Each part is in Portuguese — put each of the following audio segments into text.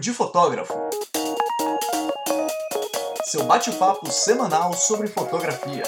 de Fotógrafo. Seu bate-papo semanal sobre fotografia.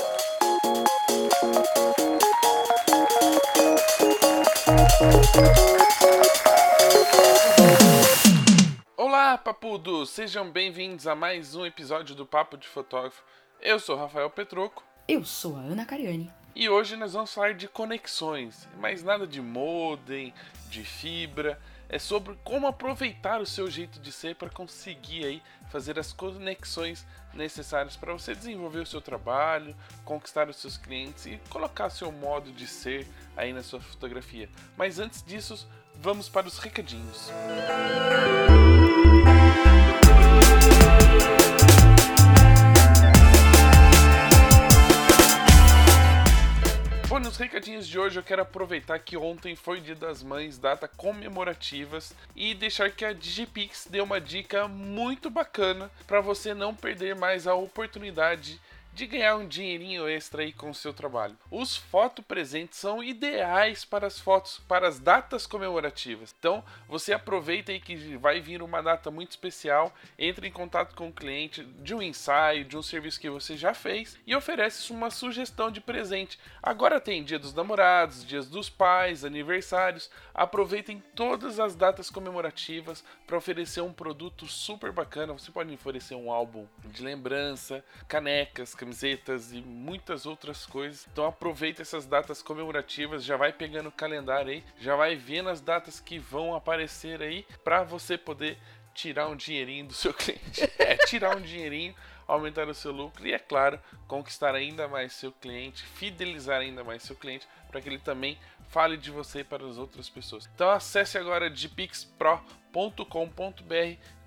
Olá, papudos! Sejam bem-vindos a mais um episódio do Papo de Fotógrafo. Eu sou Rafael Petroco. Eu sou a Ana Cariani. E hoje nós vamos falar de conexões, mas nada de modem, de fibra, é sobre como aproveitar o seu jeito de ser para conseguir aí fazer as conexões necessárias para você desenvolver o seu trabalho, conquistar os seus clientes e colocar seu modo de ser aí na sua fotografia. Mas antes disso, vamos para os recadinhos. Bom, nos recadinhos de hoje eu quero aproveitar que ontem foi Dia das Mães, data comemorativas, e deixar que a Digipix dê uma dica muito bacana para você não perder mais a oportunidade de ganhar um dinheirinho extra aí com o seu trabalho. Os fotopresentes são ideais para as fotos, para as datas comemorativas. Então, você aproveita aí que vai vir uma data muito especial, entre em contato com o cliente de um ensaio, de um serviço que você já fez e oferece uma sugestão de presente. Agora tem Dia dos Namorados, Dias dos Pais, aniversários. Aproveitem todas as datas comemorativas para oferecer um produto super bacana. Você pode oferecer um álbum de lembrança, canecas, camisetas e muitas outras coisas. Então aproveita essas datas comemorativas, já vai pegando o calendário aí, já vai vendo as datas que vão aparecer aí para você poder tirar um dinheirinho do seu cliente. É, tirar um dinheirinho, aumentar o seu lucro e é claro, conquistar ainda mais seu cliente, fidelizar ainda mais seu cliente para que ele também fale de você para as outras pessoas. Então acesse agora dpixpro.com.br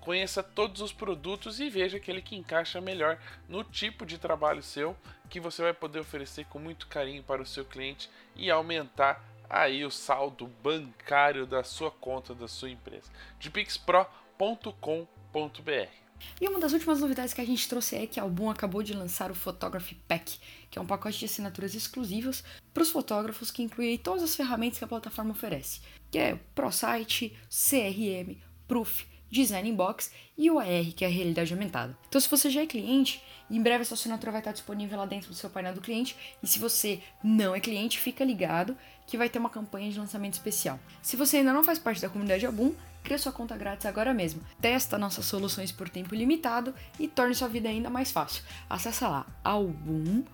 conheça todos os produtos e veja aquele que encaixa melhor no tipo de trabalho seu, que você vai poder oferecer com muito carinho para o seu cliente e aumentar aí o saldo bancário da sua conta da sua empresa. de pixpro.com.br. E uma das últimas novidades que a gente trouxe é que a Album acabou de lançar o Photography Pack, que é um pacote de assinaturas exclusivas para os fotógrafos que inclui todas as ferramentas que a plataforma oferece, que é ProSite, CRM, Proof, Design Inbox e o AR, que é a realidade aumentada. Então, se você já é cliente, em breve essa assinatura vai estar disponível lá dentro do seu painel do cliente. E se você não é cliente, fica ligado que vai ter uma campanha de lançamento especial. Se você ainda não faz parte da comunidade Album, crie sua conta grátis agora mesmo. Testa nossas soluções por tempo limitado e torne sua vida ainda mais fácil. Acesse lá album.com.br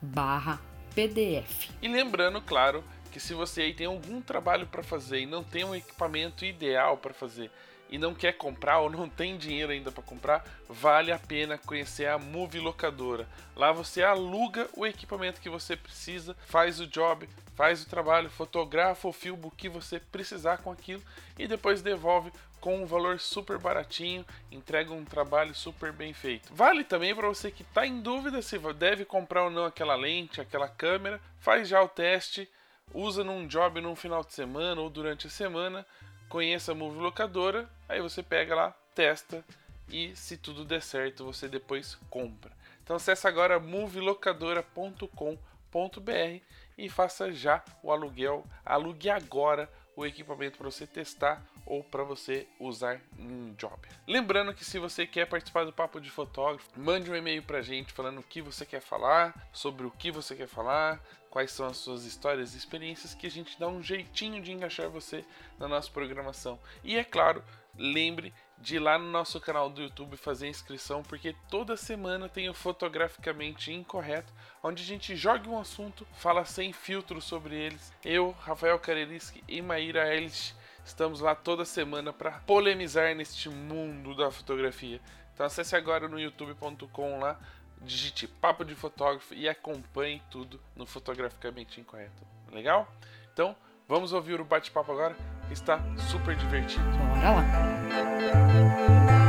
barra PDF. E lembrando, claro, que se você aí tem algum trabalho para fazer e não tem um equipamento ideal para fazer e não quer comprar ou não tem dinheiro ainda para comprar, vale a pena conhecer a Move Locadora. Lá você aluga o equipamento que você precisa, faz o job, faz o trabalho, fotografa ou filma o que você precisar com aquilo e depois devolve com um valor super baratinho, entrega um trabalho super bem feito. Vale também para você que está em dúvida se deve comprar ou não aquela lente, aquela câmera, faz já o teste usa num job num final de semana ou durante a semana, conheça a Move Locadora, aí você pega lá, testa e se tudo der certo, você depois compra. Então acesse agora movelocadora.com.br e faça já o aluguel, alugue agora o equipamento para você testar ou para você usar em job. Lembrando que se você quer participar do Papo de Fotógrafo, mande um e-mail para a gente falando o que você quer falar, sobre o que você quer falar, quais são as suas histórias e experiências que a gente dá um jeitinho de encaixar você na nossa programação. E é claro, lembre de ir lá no nosso canal do YouTube fazer inscrição, porque toda semana tem o Fotograficamente Incorreto, onde a gente joga um assunto, fala sem filtro sobre eles. Eu, Rafael Kareliski e Maíra Ellis estamos lá toda semana para polemizar neste mundo da fotografia. Então acesse agora no youtube.com lá, digite Papo de Fotógrafo e acompanhe tudo no Fotograficamente Incorreto. Legal? Então, vamos ouvir o bate-papo agora, que está super divertido. Bora lá!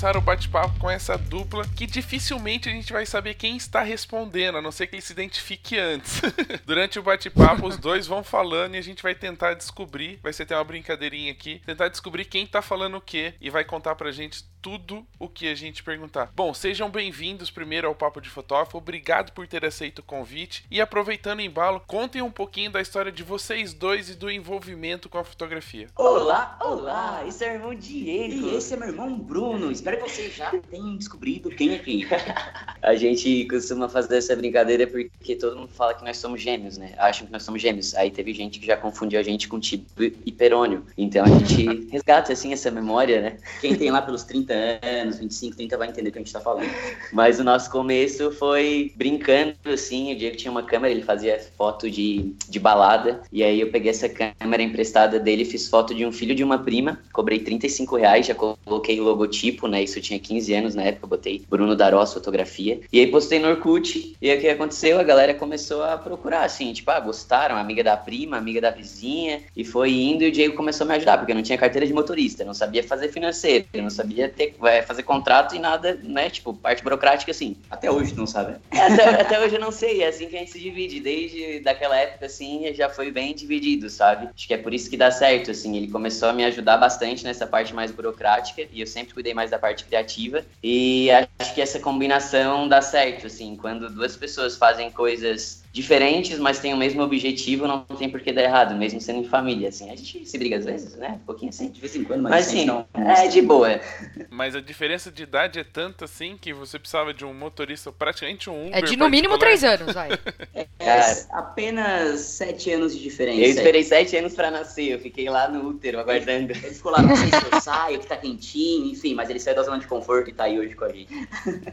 Começar o bate-papo com essa dupla que dificilmente a gente vai saber quem está respondendo, a não ser que ele se identifique antes. Durante o bate-papo, os dois vão falando e a gente vai tentar descobrir. Vai ser até uma brincadeirinha aqui, tentar descobrir quem tá falando o quê e vai contar pra gente tudo o que a gente perguntar. Bom, sejam bem-vindos primeiro ao Papo de Fotógrafo. Obrigado por ter aceito o convite. E aproveitando o embalo, contem um pouquinho da história de vocês dois e do envolvimento com a fotografia. Olá, olá! Esse é o irmão Diego. E esse é meu irmão Bruno. Espero que vocês já tenham descobrido quem é quem. a gente costuma fazer essa brincadeira porque todo mundo fala que nós somos gêmeos, né? Acham que nós somos gêmeos. Aí teve gente que já confundiu a gente com tipo hiperônio. Então a gente resgata assim essa memória, né? Quem tem lá pelos 30 anos, 25, 30 vai entender o que a gente tá falando. Mas o nosso começo foi brincando, assim. O Diego tinha uma câmera, ele fazia foto de, de balada. E aí eu peguei essa câmera emprestada dele, fiz foto de um filho de uma prima, cobrei 35 reais, já coloquei o logotipo, né? Isso eu tinha 15 anos na época, botei Bruno Darós fotografia. E aí postei no Orkut. E aí o que aconteceu? A galera começou a procurar, assim, tipo, ah, gostaram, amiga da prima, amiga da vizinha. E foi indo e o Diego começou a me ajudar, porque eu não tinha carteira de motorista, não sabia fazer financeiro, não sabia ter, é, fazer contrato e nada, né? Tipo, parte burocrática, assim. Até hoje não sabe. É, até, até, hoje eu não sei, é assim que a gente se divide. Desde daquela época, assim, já foi bem dividido, sabe? Acho que é por isso que dá certo, assim. Ele começou a me ajudar bastante nessa parte mais burocrática e eu sempre cuidei mais da parte criativa. E acho que essa combinação dá certo, assim. Quando duas pessoas fazem coisas diferentes, mas têm o mesmo objetivo, não tem por que dar errado, mesmo sendo em família, assim. A gente se briga às vezes, né? Um pouquinho assim. De vez em quando, mas, mas sim, não, é de boa. Mas a diferença de idade é tanta assim que você precisava de um motorista, praticamente um Uber. É de no mínimo três anos, vai. É, Cara, apenas sete anos de diferença. Eu esperei sete anos pra nascer, eu fiquei lá no útero aguardando. Ele ficou lá, não sei se eu saio, que tá quentinho, enfim, mas ele saiu da zona de conforto e tá aí hoje com a gente.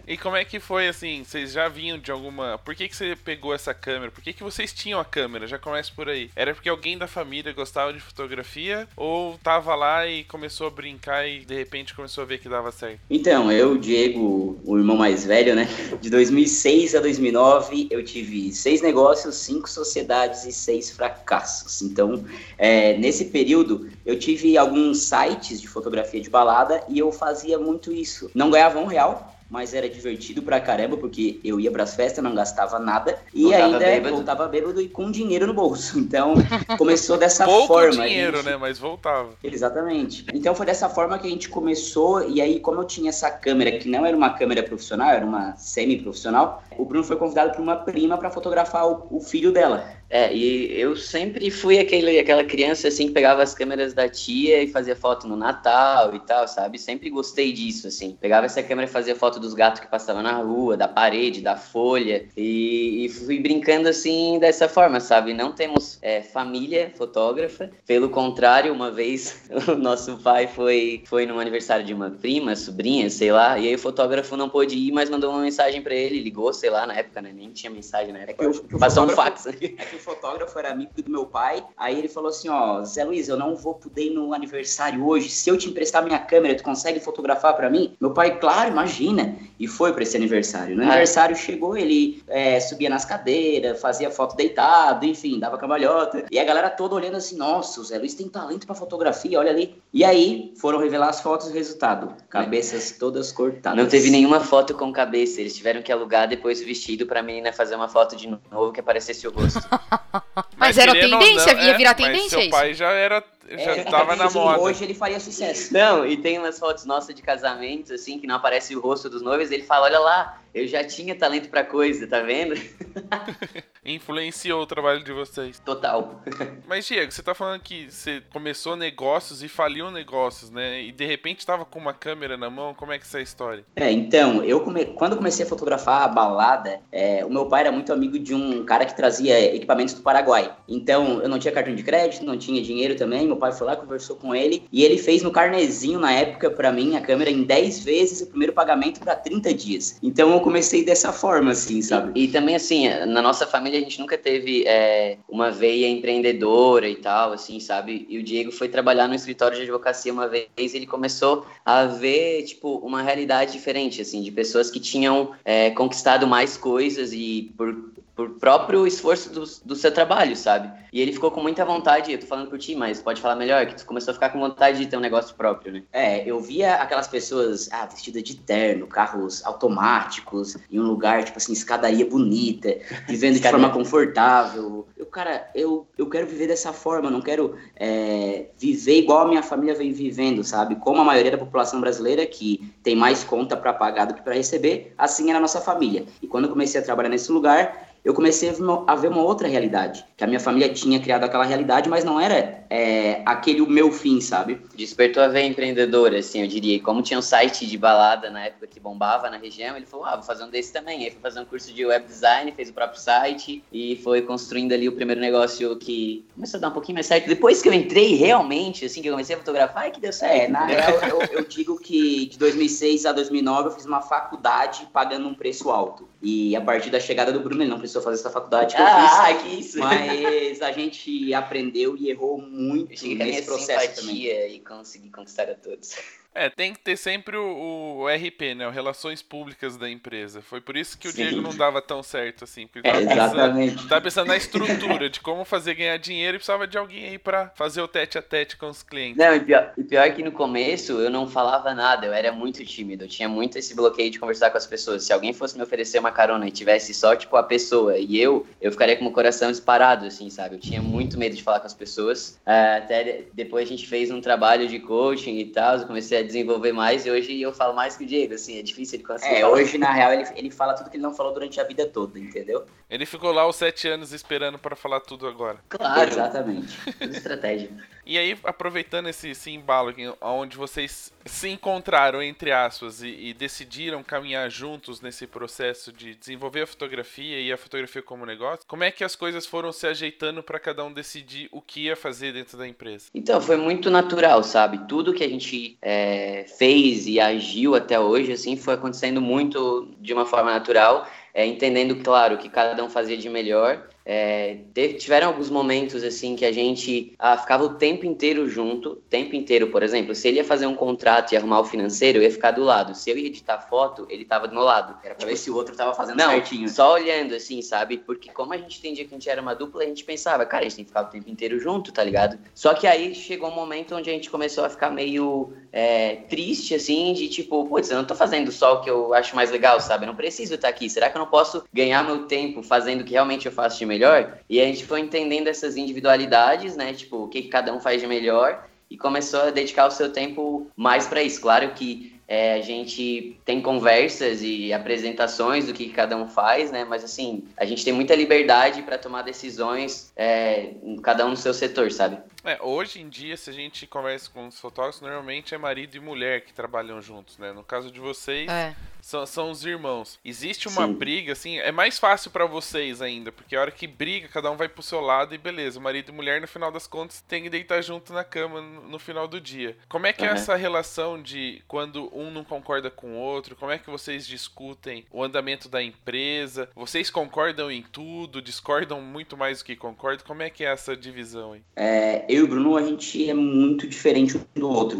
E como é que foi, assim, vocês já vinham de alguma... Por que que você pegou essa câmera? Por que que vocês tinham a câmera? Já começa por aí. Era porque alguém da família gostava de fotografia ou tava lá e começou a brincar e de repente começou a ver que dava certo? Então, eu, Diego, o irmão mais velho, né? De 2006 a 2009, eu tive seis negócios, cinco sociedades e seis fracassos. Então, é, nesse período, eu tive alguns sites de fotografia de balada e eu fazia muito isso. Não ganhava um real, mas era divertido pra caramba, porque eu ia pras festas, não gastava nada, e Voltava ainda bêbado. voltava bêbado e com dinheiro no bolso. Então, começou dessa Pouco forma. dinheiro, gente. né? Mas voltava. Exatamente. Então foi dessa forma que a gente começou, e aí, como eu tinha essa câmera, que não era uma câmera profissional, era uma semi-profissional, o Bruno foi convidado por uma prima para fotografar o, o filho dela. É, e eu sempre fui aquele, aquela criança assim que pegava as câmeras da tia e fazia foto no Natal e tal, sabe? Sempre gostei disso, assim. Pegava essa câmera e fazia foto dos gatos que passavam na rua, da parede, da folha. E, e fui brincando assim dessa forma, sabe? Não temos é, família fotógrafa. Pelo contrário, uma vez o nosso pai foi, foi no aniversário de uma prima, sobrinha, sei lá, e aí o fotógrafo não pôde ir, mas mandou uma mensagem pra ele, ligou, sei lá, na época, né? Nem tinha mensagem na época. É que o- que o Passou um fotógrafo- fax. É o fotógrafo era amigo do meu pai, aí ele falou assim, ó, Zé Luiz, eu não vou poder ir no aniversário hoje, se eu te emprestar minha câmera, tu consegue fotografar pra mim? Meu pai, claro, imagina, e foi pra esse aniversário. No Ah. aniversário chegou, ele é, subia nas cadeiras, fazia foto deitado, enfim, dava cambalhota, e a galera toda olhando assim, nossa, o Zé Luiz tem talento pra fotografia, olha ali. E aí, foram revelar as fotos, o resultado, cabeças todas cortadas. Não teve nenhuma foto com cabeça. Eles tiveram que alugar depois o vestido pra menina fazer uma foto de novo que aparecesse o rosto. Mas era querendo ou tendência, não, ia é, virar mas tendência seu isso. pai já era... Já É, tava na assim, moda. Hoje ele faria sucesso. Não, e tem umas fotos nossas de casamento, assim, que não aparece o rosto dos noivos. Ele fala: Olha lá, eu já tinha talento pra coisa, tá vendo? Influenciou o trabalho de vocês. Total. Mas, Diego, você tá falando que você começou negócios e faliu negócios, né? E de repente tava com uma câmera na mão. Como é que é essa história? É, então, eu come... quando comecei a fotografar a balada, é, o meu pai era muito amigo de um cara que trazia equipamentos do Paraguai. Então, eu não tinha cartão de crédito, não tinha dinheiro também. Meu pai foi lá, conversou com ele e ele fez no carnezinho na época pra mim a câmera em 10 vezes o primeiro pagamento pra 30 dias. Então, eu comecei dessa forma, assim, sabe? E, e também, assim, na nossa família a gente nunca teve é, uma veia empreendedora e tal, assim, sabe? E o Diego foi trabalhar no escritório de advocacia uma vez e ele começou a ver, tipo, uma realidade diferente, assim, de pessoas que tinham é, conquistado mais coisas e por por próprio esforço do, do seu trabalho, sabe? E ele ficou com muita vontade, eu tô falando por ti, mas pode falar melhor, que tu começou a ficar com vontade de ter um negócio próprio, né? É, eu via aquelas pessoas, ah, vestidas de terno, carros automáticos, em um lugar, tipo assim, escadaria bonita, vivendo de forma confortável. Eu, cara, eu, eu quero viver dessa forma, não quero é, viver igual a minha família vem vivendo, sabe? Como a maioria da população brasileira que tem mais conta para pagar do que para receber, assim era a nossa família. E quando eu comecei a trabalhar nesse lugar, eu comecei a ver uma outra realidade. Que a minha família tinha criado aquela realidade, mas não era é, aquele o meu fim, sabe? Despertou a ver empreendedora, assim, eu diria. Como tinha um site de balada na época que bombava na região, ele falou, ah, vou fazer um desse também. Aí foi fazer um curso de web design, fez o próprio site e foi construindo ali o primeiro negócio que começou a dar um pouquinho mais certo. Depois que eu entrei realmente, assim, que eu comecei a fotografar, é que deu certo. É, na real, eu, eu digo que de 2006 a 2009 eu fiz uma faculdade pagando um preço alto. E a partir da chegada do Bruno, ele não precisou fazer essa faculdade que ah, eu fiz. que isso! Mas a gente aprendeu e errou muito nesse processo também. e consegui conquistar a todos. É, tem que ter sempre o, o, RP, né? O Relações Públicas da empresa. Foi por isso que o Sim. Diego não dava tão certo, assim. Porque é, exatamente. Pensando, tava pensando na estrutura, de como fazer ganhar dinheiro e precisava de alguém aí pra fazer o tete a tete com os clientes. Não, e pior, e pior que no começo eu não falava nada, eu era muito tímido. Eu tinha muito esse bloqueio de conversar com as pessoas. Se alguém fosse me oferecer uma carona e tivesse só, tipo, a pessoa e eu, eu ficaria com o coração disparado, assim, sabe? Eu tinha muito medo de falar com as pessoas. Uh, até depois a gente fez um trabalho de coaching e tal, eu comecei a desenvolver mais e hoje eu falo mais que o Diego, assim, é difícil ele conseguir. É, hoje na real ele, ele fala tudo que ele não falou durante a vida toda, entendeu? Ele ficou lá os sete anos esperando para falar tudo agora. Claro, exatamente. Tudo estratégia. E aí, aproveitando esse, esse embalo onde vocês se encontraram, entre aspas, e, e, decidiram caminhar juntos nesse processo de desenvolver a fotografia e a fotografia como negócio, como é que as coisas foram se ajeitando para cada um decidir o que ia fazer dentro da empresa? Então, foi muito natural, sabe? Tudo que a gente é, fez e agiu até hoje, assim, foi acontecendo muito de uma forma natural. É, entendendo, claro, que cada um fazia de melhor é, teve, tiveram alguns momentos assim que a gente ah, ficava o tempo inteiro junto, tempo inteiro, por exemplo, se ele ia fazer um contrato e arrumar o financeiro, eu ia ficar do lado. Se eu ia editar foto, ele tava do meu lado. Era pra tipo, ver se o outro tava fazendo não, certinho. Só olhando, assim, sabe? Porque como a gente entendia que a gente era uma dupla, a gente pensava, cara, a gente tem que ficar o tempo inteiro junto, tá ligado? Só que aí chegou um momento onde a gente começou a ficar meio é, triste, assim, de tipo, putz, eu não tô fazendo só o que eu acho mais legal, sabe? Eu não preciso estar aqui. Será que eu não posso ganhar meu tempo fazendo o que realmente eu faço de melhor? Melhor. E a gente foi entendendo essas individualidades, né? Tipo, o que, cada um faz de melhor e começou a dedicar o seu tempo mais para isso. Claro que é, a gente tem conversas e apresentações do que cada um faz, né? Mas assim, a gente tem muita liberdade para tomar decisões, é, cada um no seu setor, sabe? É, hoje em dia, se a gente conversa com os fotógrafos, normalmente é marido e mulher que trabalham juntos, né? No caso de vocês, é são, são os irmãos. Existe uma Sim. briga, assim, é mais fácil para vocês ainda, porque a hora que briga, cada um vai pro seu lado e beleza, marido e mulher, no final das contas, tem que deitar junto na cama no, final do dia. Como é que uhum. é essa relação de quando um não concorda com o outro? Como é que vocês discutem o andamento da empresa? Vocês concordam em tudo, discordam muito mais do que concordam? Como é que é essa divisão aí? É, eu e o Bruno, a gente é muito diferente um do outro,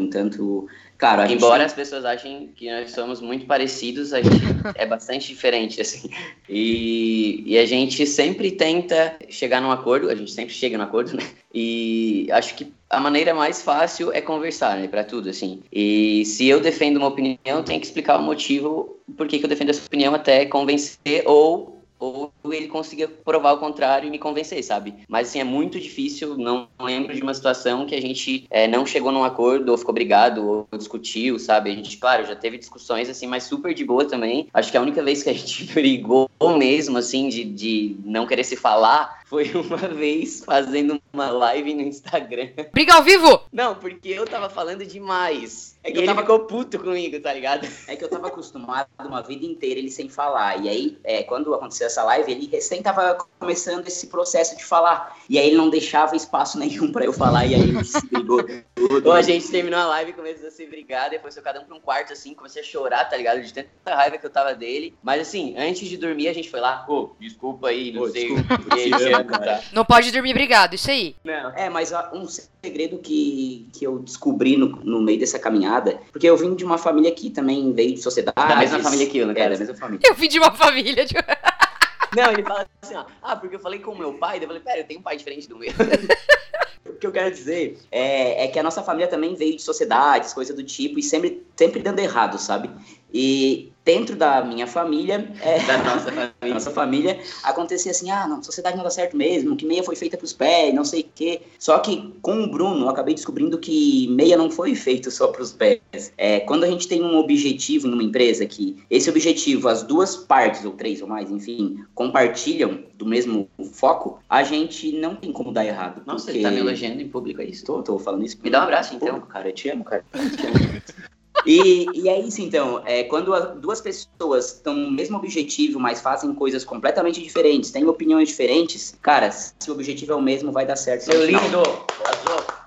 entanto Claro, embora as pessoas achem que nós somos muito parecidos, a gente é bastante diferente, assim. E, e a gente sempre tenta chegar num acordo, a gente sempre chega num acordo, né? E acho que a maneira mais fácil é conversar, né, para tudo, assim. E se eu defendo uma opinião, tenho que explicar o motivo por que, que eu defendo essa opinião até convencer ou ou ele consiga provar o contrário e me convencer, sabe? Mas assim, é muito difícil, não lembro de uma situação que a gente é, não chegou num acordo, ou ficou brigado, ou discutiu, sabe? A gente, claro, já teve discussões assim, mas super de boa também. Acho que a única vez que a gente brigou mesmo, assim, de, de não querer se falar, foi uma vez fazendo uma live no Instagram. Briga ao vivo? Não, porque eu tava falando demais. É que e eu tava... ele ficou puto comigo, tá ligado? É que eu tava acostumado uma vida inteira ele sem falar. E aí, é, quando aconteceu essa live, ele recém tava começando esse processo de falar. E aí ele não deixava espaço nenhum pra eu falar. E aí ele se brigou tudo. a gente terminou a live e começou a se brigar. Depois foi cada um pra um quarto, assim, comecei a chorar, tá ligado? De tanta raiva que eu tava dele. Mas assim, antes de dormir, a gente foi lá, pô, desculpa aí, não sei o que. Tá? Não pode dormir brigado, isso aí. Não. É, mas um segredo que, que eu descobri no, no meio dessa caminhada, porque eu vim de uma família que também veio de sociedade. Da mesma família que eu, né? É, da mesma família. Eu vim de uma família de... Não, ele fala assim, ó, ah, porque eu falei com o meu pai, daí eu falei, pera, eu tenho um pai diferente do meu. o que eu quero dizer é, é, que a nossa família também veio de sociedades, coisa do tipo, e sempre, sempre dando errado, sabe? E dentro da minha família, é, da nossa família. nossa família, acontecia assim, ah, não, sociedade não dá certo mesmo, que meia foi feita para os pés, não sei o quê. Só que com o Bruno, eu acabei descobrindo que meia não foi feito só para os pés. É, quando a gente tem um objetivo numa empresa que esse objetivo, as duas partes, ou três ou mais, enfim, compartilham do mesmo foco, a gente não tem como dar errado. Nossa, porque... você tá me elogiando em público, é isso? Tô, tô falando isso. Me dá um abraço, então. cara, eu te amo, cara. Eu te amo. E, e é isso, então. É, quando duas pessoas estão no mesmo objetivo, mas fazem coisas completamente diferentes, têm opiniões diferentes, cara, se o objetivo é o mesmo, vai dar certo. Seu lindo! Arrasou!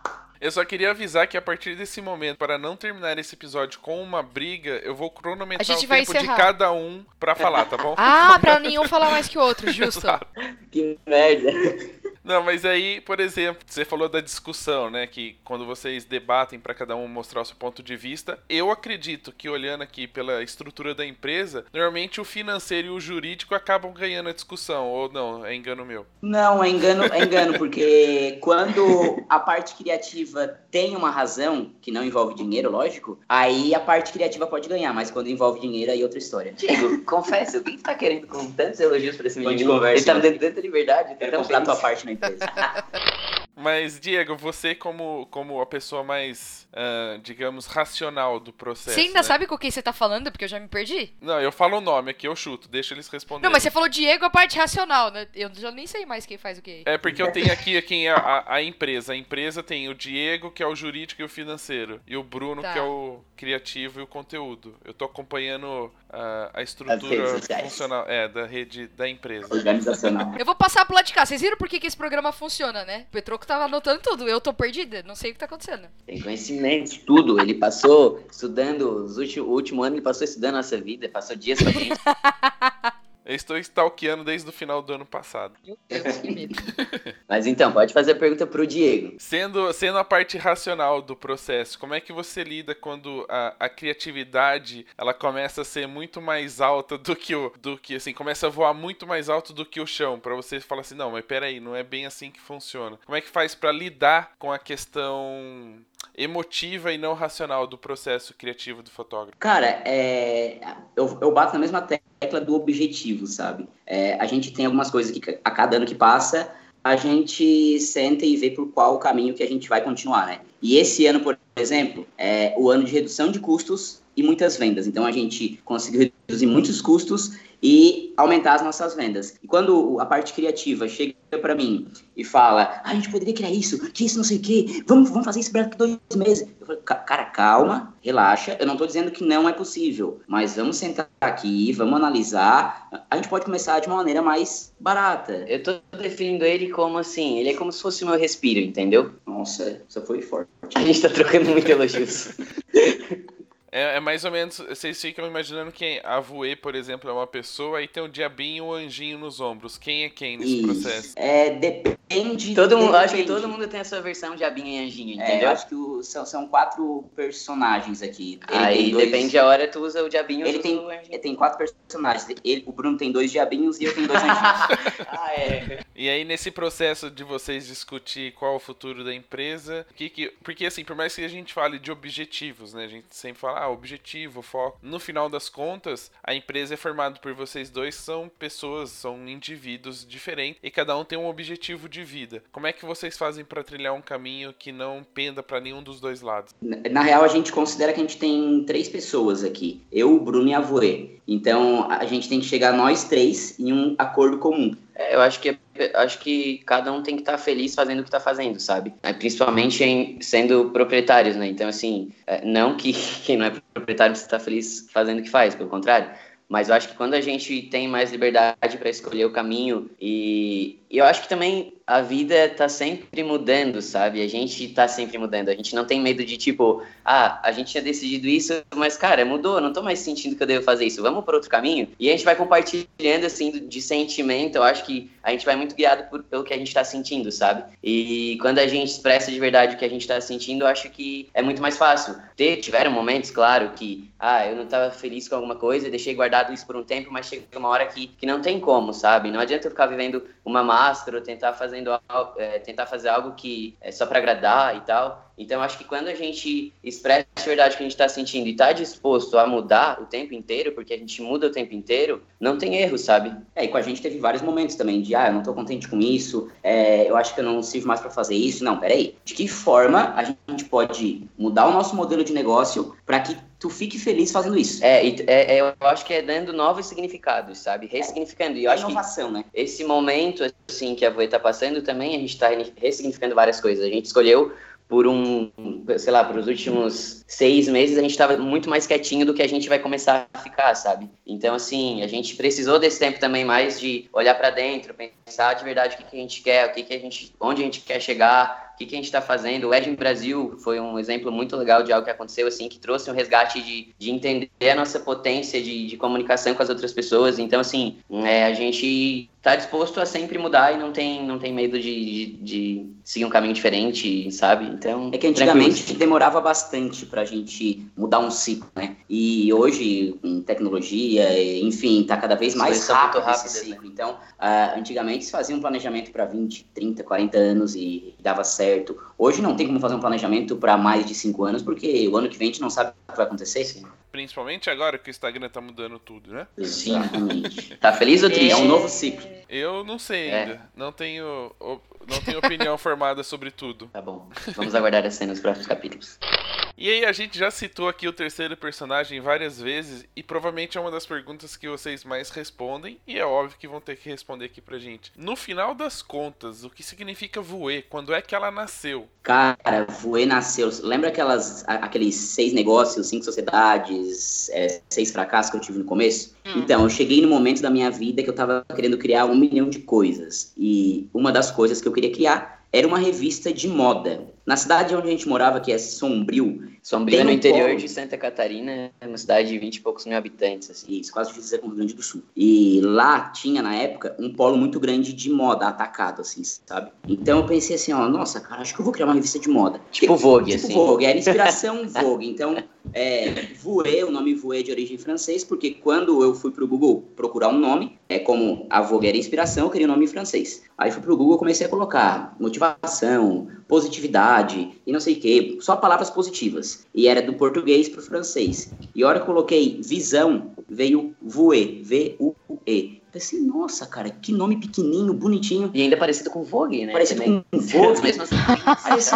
Eu só queria avisar que a partir desse momento, para não terminar esse episódio com uma briga, eu vou cronometrar o tempo encerrar. de cada um para falar, tá bom? ah, pra nenhum falar mais que o outro, justo. que merda. Não, mas aí, por exemplo, você falou da discussão, né? Que quando vocês debatem para cada um mostrar o seu ponto de vista, eu acredito que olhando aqui pela estrutura da empresa, normalmente o financeiro e o jurídico acabam ganhando a discussão, ou não? É engano meu? Não, é engano, é engano, porque quando a parte criativa tem uma razão, que não envolve dinheiro, lógico, aí a parte criativa pode ganhar, mas quando envolve dinheiro, aí é outra história. Diego, confessa, o que tá querendo com tantos elogios pra esse menino? Conversa, Ele tá dentro da liberdade, quero comprar tua parte na empresa. Mas, Diego, você como, como a pessoa mais, uh, digamos, racional do processo. Você ainda né? sabe com quem você tá falando? Porque eu já me perdi. Não, eu falo o nome aqui, eu chuto, deixa eles responderem. Não, mas você falou Diego, a parte racional, né? Eu já nem sei mais quem faz o quê. É porque eu tenho aqui quem é a, a, empresa. A empresa tem o Diego, que é o jurídico e o financeiro. E o Bruno, tá. que é o criativo e o conteúdo. Eu tô acompanhando uh, a estrutura funcional é, da rede da empresa. Organizacional. Eu vou passar pro lado de cá. Vocês viram por que, que esse programa funciona, né? O Petroco tava anotando tudo. Eu tô perdida, não sei o que tá acontecendo. Tem conhecimento, tudo. Ele passou estudando, os últimos, o último ano ele passou estudando a nossa vida, passou dias com a gente. Eu estou stalkeando desde o final do ano passado. Meu Deus, que medo. Mas então, pode fazer a pergunta pro Diego. Sendo, sendo a parte racional do processo, como é que você lida quando a, a criatividade ela começa a ser muito mais alta do que o. do que assim, começa a voar muito mais alto do que o chão? para você falar assim, não, mas peraí, não é bem assim que funciona. Como é que faz para lidar com a questão emotiva e não racional do processo criativo do fotógrafo? Cara, é, eu, eu bato na mesma tecla do objetivo, sabe? É, a gente tem algumas coisas que a cada ano que passa a gente senta e vê por qual caminho que a gente vai continuar, né? E esse ano, por exemplo, é o ano de redução de custos e muitas vendas. Então a gente conseguiu reduzir muitos custos e aumentar as nossas vendas. E quando a parte criativa chega para mim e fala, ah, a gente poderia criar isso, que isso não sei o quê, vamos, vamos fazer isso daqui dois meses. Eu falo, cara, calma, relaxa, eu não estou dizendo que não é possível, mas vamos sentar aqui, vamos analisar, a gente pode começar de uma maneira mais barata. Eu estou definindo ele como assim, ele é como se fosse o meu respiro, entendeu? Nossa, isso foi forte. A gente está trocando muito elogios. É, é, mais ou menos. Vocês ficam imaginando que a Voe, por exemplo, é uma pessoa e tem o diabinho e o anjinho nos ombros. Quem é quem nesse Isso. processo? É, depende. Todo mundo, depende. acho que todo mundo tem a sua versão diabinho e anjinho, entendeu? É, eu acho que o, são, são quatro personagens aqui. Ele Aí dois... depende a hora, tu usa o diabinho ele tem, ele tem quatro personagens. Ele, o Bruno tem dois diabinhos e eu tenho dois anjinhos. ah, é. E aí, nesse processo de vocês discutir qual é o futuro da empresa, que, que, porque assim, por mais que a gente fale de objetivos, né? A gente sempre fala, ah, objetivo, foco. No final das contas, a empresa é formada por vocês dois, são pessoas, são indivíduos diferentes e cada um tem um objetivo de vida. Como é que vocês fazem para trilhar um caminho que não penda para nenhum dos dois lados? Na real, a gente considera que a gente tem três pessoas aqui: eu, o Bruno e a Voe. Então, a gente tem que chegar nós três em um acordo comum. É, eu acho que acho que cada um tem que estar tá feliz fazendo o que está fazendo, sabe? É, principalmente em, sendo proprietários, né? Então, assim, é, não que quem não é proprietário precisa estar tá feliz fazendo o que faz, pelo contrário. Mas eu acho que quando a gente tem mais liberdade para escolher o caminho e, e, eu acho que também a vida tá sempre mudando, sabe? A gente tá sempre mudando. A gente não tem medo de, tipo, ah, a gente tinha decidido isso, mas, cara, mudou, não tô mais sentindo que eu devo fazer isso. Vamos por outro caminho? E a gente vai compartilhando, assim, de sentimento. Eu acho que a gente vai muito guiado por, pelo que a gente tá sentindo, sabe? E quando a gente expressa de verdade o que a gente tá sentindo, eu acho que é muito mais fácil. Ter, tiveram momentos, claro, que, ah, eu não tava feliz com alguma coisa, deixei guardado isso por um tempo, mas chega uma hora que, que não tem como, sabe? Não adianta eu ficar vivendo uma máscara ou tentar, fazendo, é, tentar fazer algo que é só para agradar e tal. Então, acho que quando a gente expressa a verdade que a gente está sentindo e está disposto a mudar o tempo inteiro, porque a gente muda o tempo inteiro, não tem erro, sabe? É, e com a gente teve vários momentos também de, ah, eu não estou contente com isso, é, eu acho que eu não sirvo mais para fazer isso. Não, peraí. De que forma a gente pode mudar o nosso modelo de negócio para que tu fique feliz fazendo isso. É, é, é, eu acho que é dando novos significados, sabe? Ressignificando. E eu é acho inovação, que né? Esse momento, assim, que a Voe tá passando, também a gente tá ressignificando várias coisas. A gente escolheu por um, sei lá, por os últimos seis meses, a gente estava muito mais quietinho do que a gente vai começar a ficar, sabe? Então, assim, a gente precisou desse tempo também mais de olhar para dentro, pensar de verdade o que, que a gente quer, o que, que a gente, onde a gente quer chegar, o que, que a gente está fazendo. O Edge Brasil foi um exemplo muito legal de algo que aconteceu, assim, que trouxe um resgate de, de entender a nossa potência de, de comunicação com as outras pessoas. Então, assim, é, a gente está disposto a sempre mudar e não tem, não tem medo de, de, de, seguir um caminho diferente, sabe? Então. É que antigamente demorava bastante para a gente mudar um ciclo, né? E hoje, com tecnologia, enfim, tá cada vez mais rápido, rápido esse ciclo. Né? Então, uh, antigamente se fazia um planejamento para 20, 30, 40 anos e dava certo. Hoje não tem como fazer um planejamento para mais de 5 anos, porque o ano que vem a gente não sabe o que vai acontecer. Sim. Principalmente agora que o Instagram tá mudando tudo, né? Exatamente. tá feliz ou triste? É um novo ciclo. Eu não sei é. ainda. É. Não tenho não tenho opinião formada sobre tudo. Tá bom. Vamos aguardar as cenas nos próximos capítulos. E aí, a gente já citou aqui o terceiro personagem várias vezes e provavelmente é uma das perguntas que vocês mais respondem e é óbvio que vão ter que responder aqui pra gente. No final das contas, o que significa Voe? Quando é que ela nasceu? Cara, Voe nasceu. Lembra aquelas, aqueles seis negócios, cinco sociedades, é, seis fracassos que eu tive no começo? Hum. Então, eu cheguei no momento da minha vida que eu tava querendo criar um milhão de coisas. E uma das coisas que eu queria criar era uma revista de moda. Na cidade onde a gente morava, que é Sombrio. Sombrio é no interior polo... de Santa Catarina, uma cidade de 20 e poucos mil habitantes. Assim. Isso, quase difícil com o Rio Grande do Sul. E lá tinha, na época, um polo muito grande de moda atacado, assim, sabe? Então eu pensei assim, ó, nossa, cara, acho que eu vou criar uma revista de moda. Tipo Vogue, tipo assim. Vogue, era inspiração Vogue. Então, é, o nome Vogue é de origem francês, porque quando eu fui pro Google procurar um nome, é como a Vogue era inspiração, eu queria um nome em francês. Aí fui pro Google, comecei a colocar motivação, positividade e não sei o que, só palavras positivas. E era do português pro francês. E a hora que eu coloquei visão, veio voe, V-U-E. Pensei, nossa, cara, que nome pequenininho, bonitinho. E ainda parecido com Vogue, né? Parecido Também. com Vogue. Mesmo assim. Aí assim,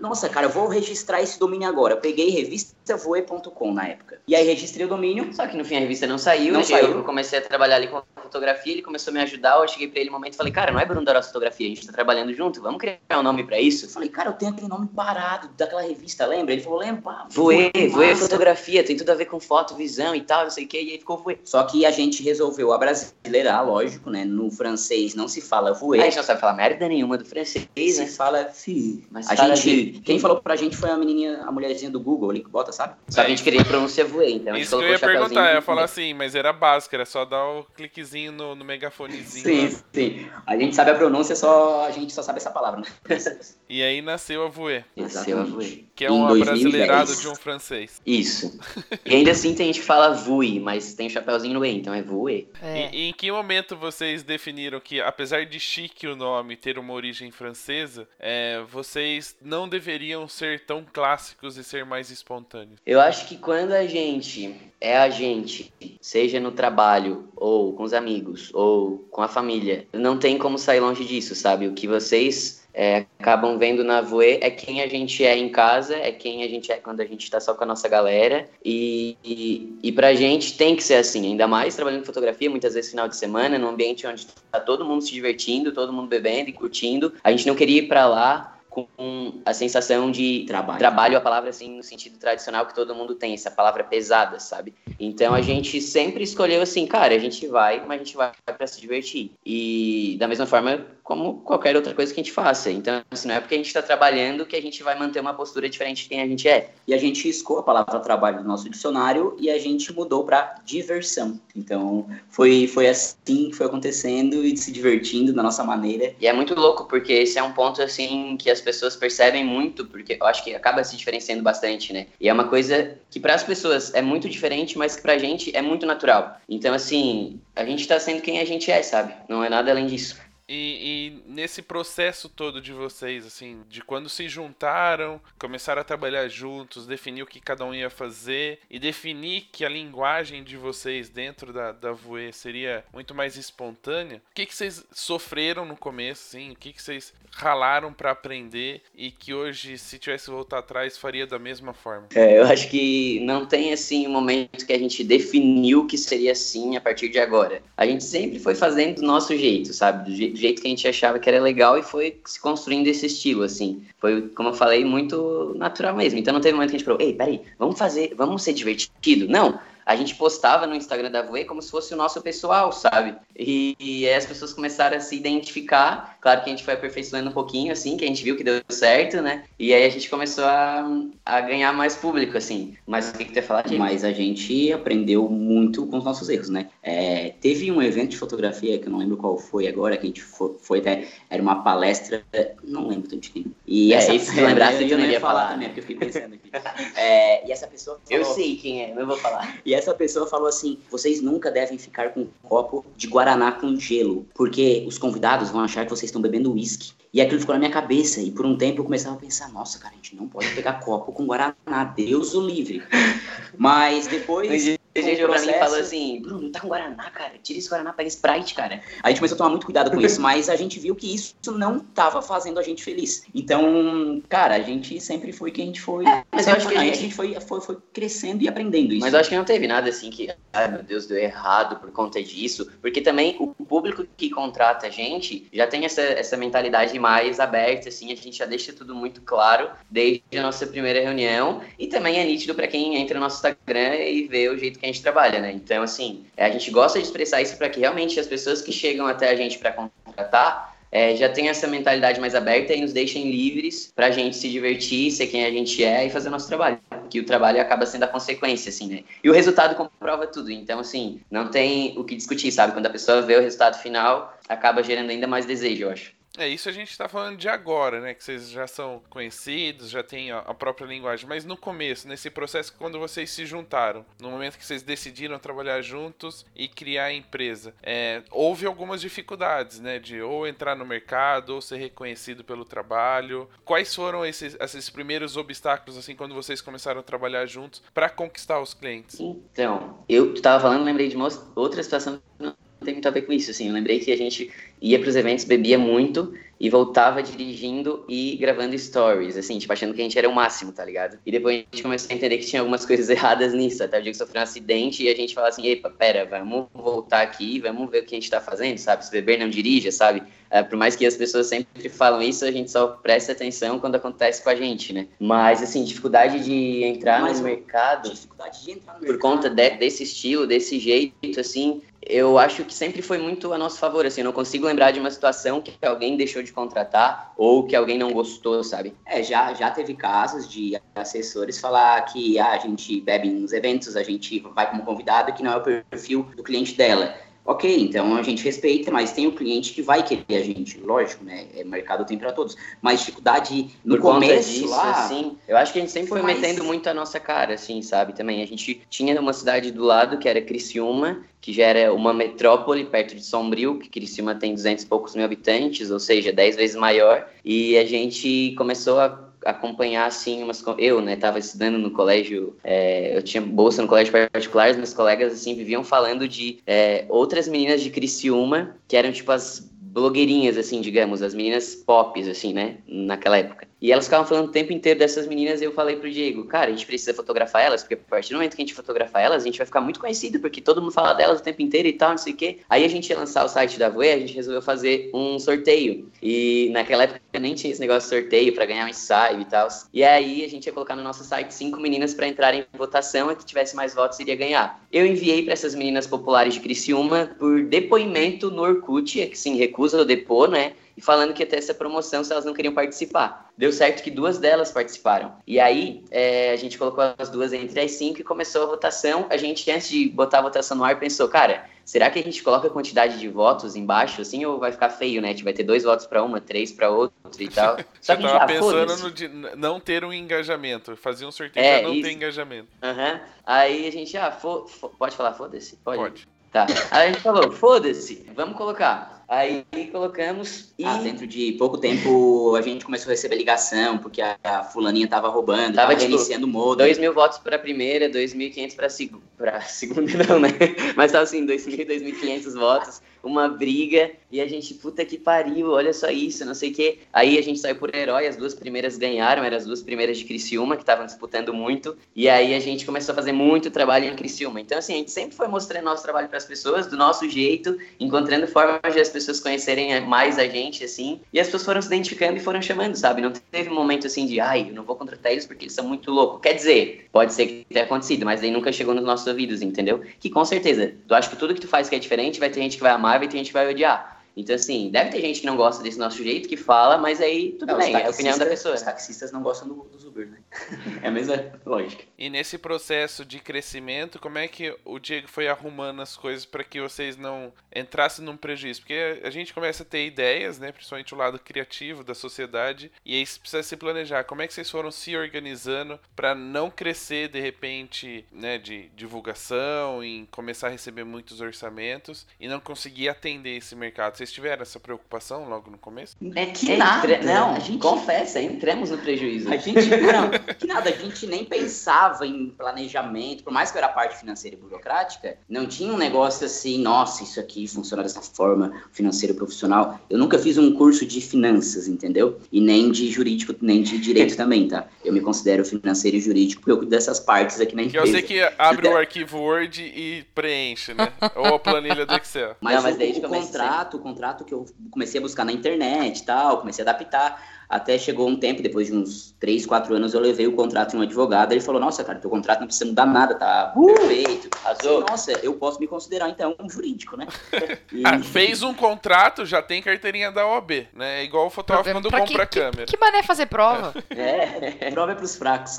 nossa, cara, eu vou registrar esse domínio agora. Eu peguei revistavoe.com na época. E aí registrei o domínio. Só que no fim a revista não saiu. Não saiu. Eu comecei a trabalhar ali com fotografia, ele começou a me ajudar. Eu cheguei pra ele no momento e falei, cara, não é Bruno da Fotografia, a gente tá trabalhando junto, vamos criar um nome pra isso? Eu falei, cara, eu tenho aquele nome parado daquela revista, lembra? Ele falou, lembra? Voe, Voe Fotografia, tem tudo a ver com foto, visão e tal, não sei o que, e aí ficou Voe. Só que a gente resolveu a brasileirar, lógico, né? No francês não se fala Voe. A gente não sabe falar merda nenhuma do francês, se né? fala fi. Mas a gente, de... quem falou pra gente foi a menininha, a mulherzinha do Google ali que bota, sabe? Só que a gente queria pronunciar Voe, então Isso que eu ia perguntar, eu ia falar assim, mas era básico, era só dar o cliquezinho no, no megafonezinho. Sim, lá. sim. A gente sabe a pronúncia, só a gente só sabe essa palavra, né? e aí nasceu a Voe. Nasceu a Voe. Que é um brasileirado de um francês. Isso. e ainda assim tem gente que fala Vui, mas tem o um chapéuzinho no E, então é Voe. É. E, e, em que momento vocês definiram que, apesar de chique o nome ter uma origem francesa, é, vocês não deveriam ser tão clássicos e ser mais espontâneos? Eu acho que quando a gente é a gente, seja no trabalho, ou com os amigos, ou com a família, não tem como sair longe disso, sabe? O que vocês é, acabam vendo na Voe é quem a gente é em casa, é quem a gente é quando a gente está só com a nossa galera. E, e, e pra gente tem que ser assim, ainda mais trabalhando fotografia, muitas vezes final de semana, num ambiente onde tá todo mundo se divertindo, todo mundo bebendo e curtindo. A gente não queria ir para lá com a sensação de trabalho. trabalho, a palavra assim no sentido tradicional que todo mundo tem, essa palavra pesada, sabe? Então a gente sempre escolheu assim, cara, a gente vai, mas a gente vai para se divertir. E da mesma forma como qualquer outra coisa que a gente faça. Então, assim, não é porque a gente está trabalhando que a gente vai manter uma postura diferente de quem a gente é. E a gente escou a palavra trabalho do nosso dicionário e a gente mudou para diversão. Então, foi, foi assim que foi acontecendo e se divertindo da nossa maneira. E é muito louco, porque esse é um ponto, assim, que as pessoas percebem muito, porque eu acho que acaba se diferenciando bastante, né? E é uma coisa que para as pessoas é muito diferente, mas que para a gente é muito natural. Então, assim, a gente está sendo quem a gente é, sabe? Não é nada além disso. E, e, nesse processo todo de vocês, assim, de quando se juntaram, começaram a trabalhar juntos, definir o que cada um ia fazer e definir que a linguagem de vocês dentro da, da Voe seria muito mais espontânea, o que, que vocês sofreram no começo, assim, o que, que vocês ralaram para aprender e que hoje, se tivesse voltar atrás, faria da mesma forma? É, eu acho que não tem, assim, um momento que a gente definiu que seria assim a partir de agora. A gente sempre foi fazendo do nosso jeito, sabe? Do jeito do jeito que a gente achava que era legal e foi se construindo esse estilo, assim. Foi, como eu falei, muito natural mesmo. Então não teve momento que a gente falou, ei, peraí, vamos fazer, vamos ser divertido? Não, a gente postava no Instagram da Voe como se fosse o nosso pessoal, sabe? E, e aí as pessoas começaram a se identificar. Claro que a gente foi aperfeiçoando um pouquinho, assim, que a gente viu que deu certo, né? E aí a gente começou a, a ganhar mais público, assim. Mas o que, que tu ia falar, Diego? Mas a gente aprendeu muito com os nossos erros, né? É, teve um evento de fotografia, que eu não lembro qual foi agora, que a gente foi, foi até. Era uma palestra, não lembro tanto de quem. E é, essa, se lembrasse, eu, eu não ia falar, falar também, porque eu fiquei pensando aqui. é, e essa pessoa. Falou, eu sei quem é, não vou falar. E essa pessoa falou assim: vocês nunca devem ficar com um copo de guaraná com gelo, porque os convidados vão achar que vocês estão bebendo uísque. E aquilo ficou na minha cabeça. E por um tempo eu começava a pensar: nossa, cara, a gente não pode pegar copo com guaraná, Deus o livre. Mas depois. Chegou processo... pra mim e falou assim, Bruno, tá com Guaraná, cara. Tira esse Guaraná, pega Sprite, cara. A gente começou a tomar muito cuidado com isso, mas a gente viu que isso não tava fazendo a gente feliz. Então, cara, a gente sempre foi quem a gente foi. É, mas eu acho que a gente, a gente foi, foi, foi, crescendo e aprendendo isso. Mas eu acho que não teve nada assim que, ai meu Deus, deu errado por conta disso. Porque também o público que contrata a gente já tem essa, essa mentalidade mais aberta, assim, a gente já deixa tudo muito claro desde a nossa primeira reunião. E também é nítido para quem entra no nosso Instagram e vê o jeito que a gente trabalha, né? Então, assim, a gente gosta de expressar isso para que realmente as pessoas que chegam até a gente para contratar é, já tenham essa mentalidade mais aberta e nos deixem livres para a gente se divertir, ser quem a gente é e fazer o nosso trabalho. Que o trabalho acaba sendo a consequência, assim, né? E o resultado comprova tudo. Então, assim, não tem o que discutir, sabe? Quando a pessoa vê o resultado final, acaba gerando ainda mais desejo, eu acho. É, isso a gente está falando de agora, né? Que vocês já são conhecidos, já têm a própria linguagem. Mas no começo, nesse processo, quando vocês se juntaram, no momento que vocês decidiram trabalhar juntos e criar a empresa, é, houve algumas dificuldades, né? De ou entrar no mercado, ou ser reconhecido pelo trabalho. Quais foram esses, esses primeiros obstáculos, assim, quando vocês começaram a trabalhar juntos para conquistar os clientes? Então, eu estava falando, lembrei de uma outra situação que não tem muito a ver com isso, assim. Eu lembrei que a gente ia para os eventos, bebia muito e voltava dirigindo e gravando stories, assim, tipo, achando que a gente era o máximo, tá ligado? E depois a gente começou a entender que tinha algumas coisas erradas nisso. Até o dia que sofreu um acidente e a gente fala assim, epa, pera, vamos voltar aqui, vamos ver o que a gente tá fazendo, sabe? Se beber não dirija, sabe? É, por mais que as pessoas sempre falam isso, a gente só presta atenção quando acontece com a gente, né? Mas, assim, dificuldade de entrar Mas, no mercado... Dificuldade de entrar no por mercado. Por conta de, desse estilo, desse jeito, assim, eu acho que sempre foi muito a nosso favor, assim, eu não consigo lembrar de uma situação que alguém deixou de contratar ou que alguém não gostou, sabe? É, já, já teve casos de assessores falar que ah, a gente bebe nos eventos, a gente vai como convidado, que não é o perfil do cliente dela. Ok, então a gente respeita, mas tem o cliente que vai querer a gente, lógico, né? É, mercado tem para todos. Mas dificuldade no Por começo, disso, lá, assim, eu acho que a gente sempre foi metendo muito a nossa cara, assim, sabe? Também a gente tinha uma cidade do lado que era Criciúma, que já era uma metrópole perto de Sombrio, que Criciúma tem 200 e poucos mil habitantes, ou seja, 10 vezes maior, e a gente começou a acompanhar assim umas eu né tava estudando no colégio é, eu tinha bolsa no colégio particular meus colegas assim viviam falando de é, outras meninas de Criciúma que eram tipo as blogueirinhas assim digamos as meninas pop assim né naquela época E elas ficavam falando o tempo inteiro dessas meninas e eu falei pro Diego, cara, a gente precisa fotografar elas, porque a partir do momento que a gente fotografar elas, a gente vai ficar muito conhecido, porque todo mundo fala delas o tempo inteiro e tal, não sei o quê. Aí a gente ia lançar o site da Voe, a gente resolveu fazer um sorteio. E naquela época nem tinha esse negócio de sorteio para ganhar um ensaio e tal. E aí a gente ia colocar no nosso site cinco meninas para entrarem em votação e que tivesse mais votos iria ganhar. Eu enviei para essas meninas populares de Criciúma por depoimento no Orkut, que sim, recusa o depor, né? E falando que ia ter essa promoção se elas não queriam participar. Deu certo que duas delas participaram. E aí é, a gente colocou as duas entre as cinco e começou a votação. A gente, antes de botar a votação no ar, pensou, cara, será que a gente coloca a quantidade de votos embaixo assim ou vai ficar feio, né? A gente vai ter dois votos para uma, três para outra e tal. Só que a gente, tava ah, pensando no de não ter um engajamento, fazer um sorteio é, pra não isso. ter engajamento. Uhum. Aí a gente, ah, pode falar foda-se? Pode. Pode. Tá. Aí a gente falou, foda-se, vamos colocar. Aí colocamos e ah, dentro de pouco tempo a gente começou a receber ligação, porque a, a fulaninha tava roubando, tava, tava tipo, iniciando o modo. 2 mil votos para a primeira, 2.500 para seg pra segunda, não, né? Mas tava assim, 2.000, 2.500 votos, uma briga, e a gente, puta que pariu, olha só isso, não sei o quê. Aí a gente saiu por herói, as duas primeiras ganharam, eram as duas primeiras de Criciúma, que estavam disputando muito, e aí a gente começou a fazer muito trabalho em Criciúma. Então, assim, a gente sempre foi mostrando nosso trabalho para as pessoas, do nosso jeito, encontrando formas de as pessoas conhecerem mais a gente, assim, e as pessoas foram se identificando e foram chamando, sabe? Não teve momento assim de, ai, eu não vou contratar eles porque eles são muito loucos. Quer dizer, pode ser que tenha acontecido, mas aí nunca chegou nos nossos ouvidos, entendeu? Que com certeza, eu acho que tudo que tu faz que é diferente, vai ter gente que vai amar, vai ter gente que vai odiar. Então, assim, deve ter gente que não gosta desse nosso jeito, que fala, mas aí tudo não, bem, é a opinião da pessoa. Os taxistas não gostam do, dos Uber, né? é a mesma lógica. E nesse processo de crescimento, como é que o Diego foi arrumando as coisas para que vocês não entrassem num prejuízo? Porque a gente começa a ter ideias, né? Principalmente o lado criativo da sociedade, e aí precisa se planejar. Como é que vocês foram se organizando para não crescer de repente, né? De divulgação, em começar a receber muitos orçamentos e não conseguir atender esse mercado? Vocês tiveram essa preocupação logo no começo? É que nada. Entre... Não, a gente confessa, entramos no prejuízo. A gente, não, que nada, a gente nem pensava em planejamento, por mais que era parte financeira e burocrática, não tinha um negócio assim, nossa, isso aqui funciona dessa forma, financeiro profissional. Eu nunca fiz um curso de finanças, entendeu? E nem de jurídico, nem de direito também, tá? Eu me considero financeiro e jurídico porque eu cuido dessas partes aqui na empresa. eu sei que abre o arquivo Word e preenche, né? Ou a planilha do Excel. Mas, não, mas desde o, o contrato, o contrato que eu comecei a buscar na internet tal, comecei a adaptar. Até chegou um tempo, depois de uns 3, 4 anos, eu levei o contrato em um advogado. Ele falou: Nossa, cara, teu contrato não precisa mudar nada, tá uh! perfeito. Azul. Nossa, eu posso me considerar então um jurídico, né? E... Ah, fez um contrato, já tem carteirinha da OAB, né? É igual o fotógrafo quando pra compra que, câmera. Que, que mané fazer prova? É, prova é pros fracos.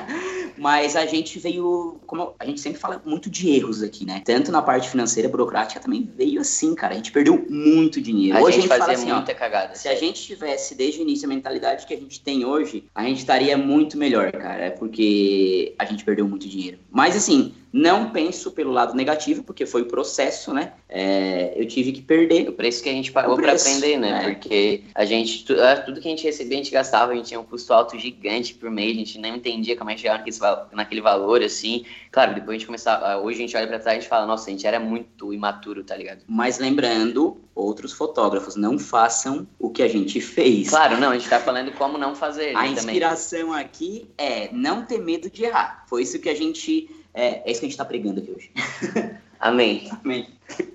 Mas a gente veio, como a gente sempre fala muito de erros aqui, né? Tanto na parte financeira, burocrática, também veio assim, cara. A gente perdeu muito dinheiro. A Hoje gente a gente fazia assim, muita ó, cagada. Se sério. a gente tivesse desde o início a mentalidade que a gente tem hoje, a gente estaria muito melhor, cara. Porque a gente perdeu muito dinheiro. Mas assim, não penso pelo lado negativo, porque foi o processo, né? É, eu tive que perder. O preço que a gente pagou para aprender, né? É. Porque a gente, ah, tudo que a gente recebia, a gente gastava, a gente tinha um custo alto gigante por mês, a gente nem entendia como é que chegava naquele, valor, assim. Claro, depois a gente começava, ah, hoje a gente olha para trás e fala, nossa, a gente era muito imaturo, tá ligado? Mas lembrando, outros fotógrafos, não façam o que a gente fez. Claro, não, a gente tá falando como não fazer. A né, inspiração também. aqui é não ter medo de errar. Foi isso que a gente é, é isso que a gente está pregando aqui hoje. Amém. Amém.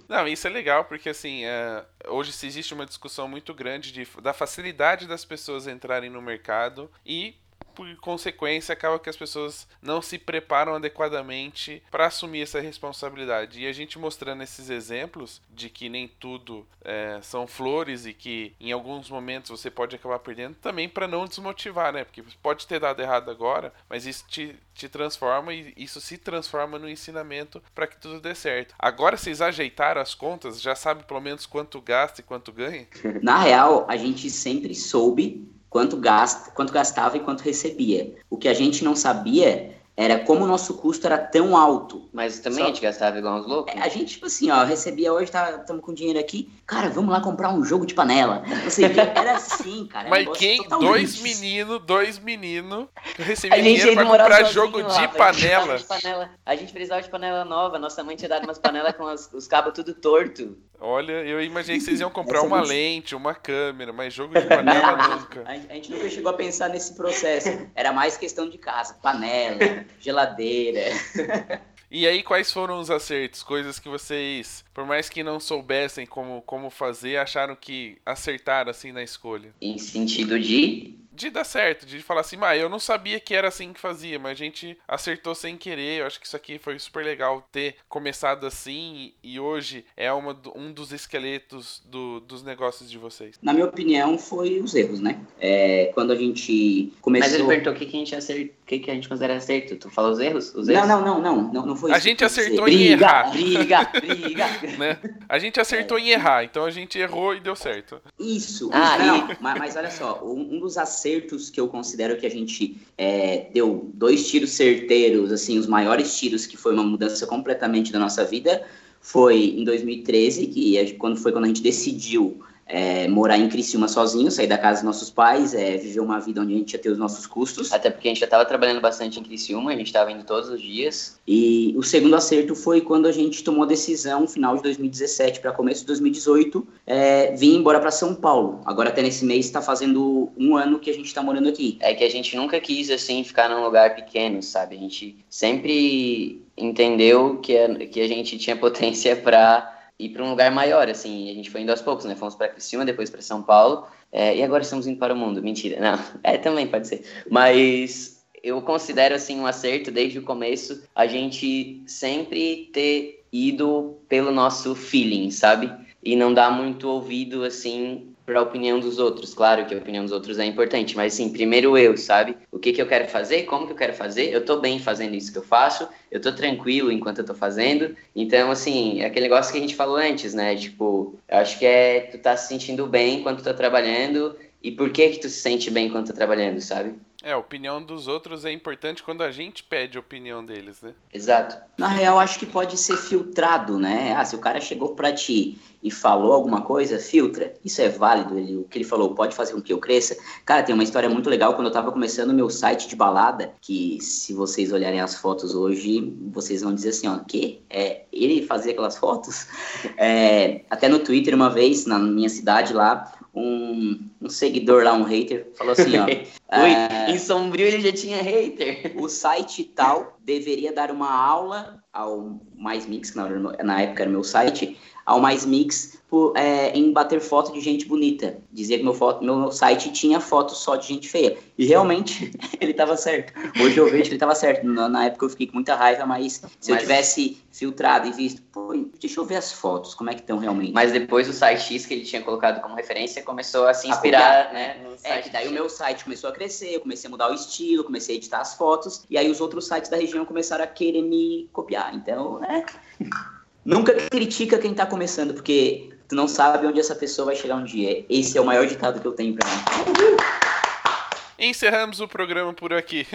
Não, isso é legal, porque assim, é, hoje existe uma discussão muito grande de, da facilidade das pessoas entrarem no mercado e por consequência, acaba que as pessoas não se preparam adequadamente para assumir essa responsabilidade. E a gente mostrando esses exemplos de que nem tudo é, são flores e que em alguns momentos você pode acabar perdendo, também para não desmotivar, né? Porque pode ter dado errado agora, mas isso te, te transforma e isso se transforma no ensinamento para que tudo dê certo. Agora vocês ajeitaram as contas, já sabe pelo menos quanto gasta e quanto ganha? Na real, a gente sempre soube quanto, gasta, quanto gastava e quanto recebia. O que a gente não sabia era como o nosso custo era tão alto. Mas também Só... a gente gastava igual uns loucos. É, a gente, tipo assim, ó, recebia hoje, tá, estamos com dinheiro aqui, cara, vamos lá comprar um jogo de panela. Você era assim, cara. Mas quem? Dois meninos, dois meninos, recebia dinheiro pra comprar jogo de, panela. de panela. A gente precisava de panela nova, nossa mãe tinha dado umas panelas com as, os cabos tudo torto. Olha, eu imaginei que vocês iam comprar uma lente, uma câmera, mas jogo de panela nunca. A gente nunca chegou a pensar nesse processo. Era mais questão de casa, panela, geladeira. E aí, quais foram os acertos? Coisas que vocês, por mais que não soubessem como, como fazer, acharam que acertaram assim na escolha? Em sentido de de dar certo, de falar assim, mas eu não sabia que era assim que fazia, mas a gente acertou sem querer. Eu acho que isso aqui foi super legal ter começado assim e hoje é uma, um dos esqueletos do, dos negócios de vocês. Na minha opinião, foi os erros, né? É, quando a gente começou. Mas ele perguntou o que, que a gente acertou, o que, que a gente considera acerto. Tu falou os erros? Os erros? Não, não, não, não, não, foi a isso. A gente acertou em briga, errar. Briga, briga, né? A gente acertou é. em errar, então a gente errou e deu certo. Isso. Ah, não, mas, mas olha só, um, um dos acertos acertos que eu considero que a gente é, deu dois tiros certeiros, assim, os maiores tiros, que foi uma mudança completamente da nossa vida, foi em 2013, que quando foi quando a gente decidiu é, morar em Criciúma sozinho, sair da casa dos nossos pais, é, viver uma vida onde a gente ia ter os nossos custos. Até porque a gente já estava trabalhando bastante em Criciúma, a gente estava indo todos os dias. E o segundo acerto foi quando a gente tomou a decisão, final de 2017 para começo de 2018, é, vir embora para São Paulo. Agora até nesse mês está fazendo um ano que a gente está morando aqui. É que a gente nunca quis assim ficar num lugar pequeno, sabe? A gente sempre entendeu que a, que a gente tinha potência para ir para um lugar maior, assim. A gente foi indo aos poucos, né? Fomos para Criciúma, depois para São Paulo, é, e agora estamos indo para o mundo. Mentira, não. É, também pode ser. Mas eu considero, assim, um acerto desde o começo a gente sempre ter ido pelo nosso feeling, sabe? E não dar muito ouvido, assim, para a opinião dos outros. Claro que a opinião dos outros é importante, mas sim, primeiro eu, sabe? O que, que eu quero fazer, como que eu quero fazer, eu tô bem fazendo isso que eu faço, eu tô tranquilo enquanto eu tô fazendo. Então, assim, é aquele negócio que a gente falou antes, né? Tipo, eu acho que é tu tá se sentindo bem enquanto tá trabalhando e por que que tu se sente bem enquanto tá trabalhando, sabe? É, a opinião dos outros é importante quando a gente pede a opinião deles, né? Exato. Na real, acho que pode ser filtrado, né? Ah, se o cara chegou para ti e falou alguma coisa, filtra. Isso é válido, ele, o que ele falou pode fazer com que eu cresça. Cara, tem uma história muito legal quando eu tava começando o meu site de balada, que se vocês olharem as fotos hoje, vocês vão dizer assim, ó, que? É, ele fazia aquelas fotos? É, até no Twitter uma vez, na minha cidade lá, um, um seguidor lá, um hater, falou assim, ó. Ui, é, em Sombrio ele já tinha hater. O site tal deveria dar uma aula ao Mais Mix, que na, na época era meu site, ao Mais Mix por, é, em bater foto de gente bonita. Dizia que meu, foto, meu site tinha foto só de gente feia. E realmente ele estava certo. Hoje eu vejo que ele estava certo. Na, na, época eu fiquei com muita raiva, mas se mas... eu tivesse filtrado e visto, pô, deixa eu ver as fotos, como é que estão realmente. Mas depois o site X que ele tinha colocado como referência começou a se inspirar, a né? é, que daí o meu site começou a crescer, eu comecei a mudar o estilo, comecei a editar as fotos, e aí os outros sites da região começaram a querer me copiar. Então, é. Nunca critica quem tá começando, porque tu não sabe onde essa pessoa vai chegar um dia. Esse é o maior ditado que eu tenho pra mim. Encerramos o programa por aqui.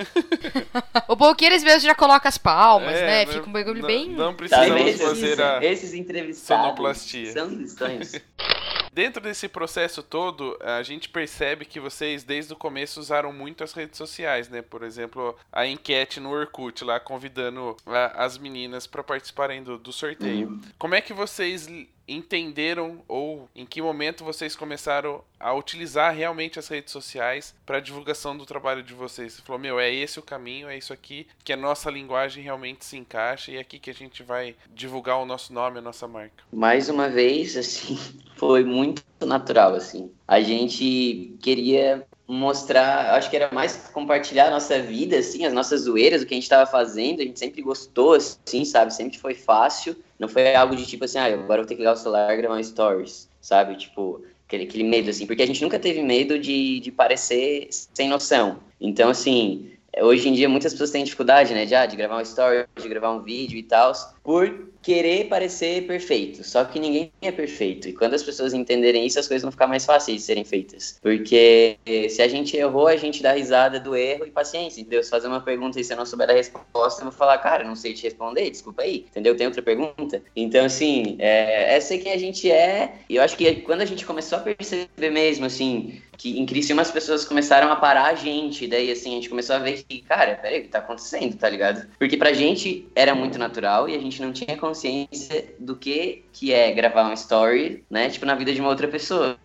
o bom é que eles mesmos já colocam as palmas, é, né? Fica um bagulho bem. Não precisamos tá, fazer a esses entrevistados sonoplastia. São estranhos. Dentro desse processo todo, a gente percebe que vocês, desde o começo, usaram muito as redes sociais, né? Por exemplo, a enquete no Orkut, lá convidando as meninas para participarem do, do sorteio. Uhum. Como é que vocês entenderam ou em que momento vocês começaram a utilizar realmente as redes sociais para divulgação do trabalho de vocês? Você falou, meu, é esse o caminho, é isso aqui que a nossa linguagem realmente se encaixa e é aqui que a gente vai divulgar o nosso nome, a nossa marca. Mais uma vez, assim, foi muito natural, assim. A gente queria mostrar, acho que era mais compartilhar a nossa vida, assim, as nossas zoeiras, o que a gente estava fazendo, a gente sempre gostou, assim, sabe, sempre foi fácil, não foi algo de tipo assim, ah, agora vou ter que ligar o celular e gravar stories, sabe, tipo, aquele, aquele medo, assim, porque a gente nunca teve medo de, de parecer sem noção, então, assim, hoje em dia muitas pessoas têm dificuldade, né, de, ah, de gravar um story, de gravar um vídeo e tal, por querer parecer perfeito. Só que ninguém é perfeito. E quando as pessoas entenderem isso, as coisas vão ficar mais fáceis de serem feitas. Porque se a gente errou, a gente dá risada do erro e paciência. Se fazer uma pergunta e se eu não souber a resposta, eu vou falar, cara, não sei te responder, desculpa aí. Entendeu? Tem outra pergunta? Então, assim, é, essa é quem a gente é. E eu acho que quando a gente começou a perceber mesmo, assim, que em Criciúma as pessoas começaram a parar a gente, daí assim, a gente começou a ver que, cara, peraí, o que tá acontecendo, tá ligado? Porque pra gente era muito natural e a gente não tinha consciência do que que é gravar uma story, né, tipo, na vida de uma outra pessoa.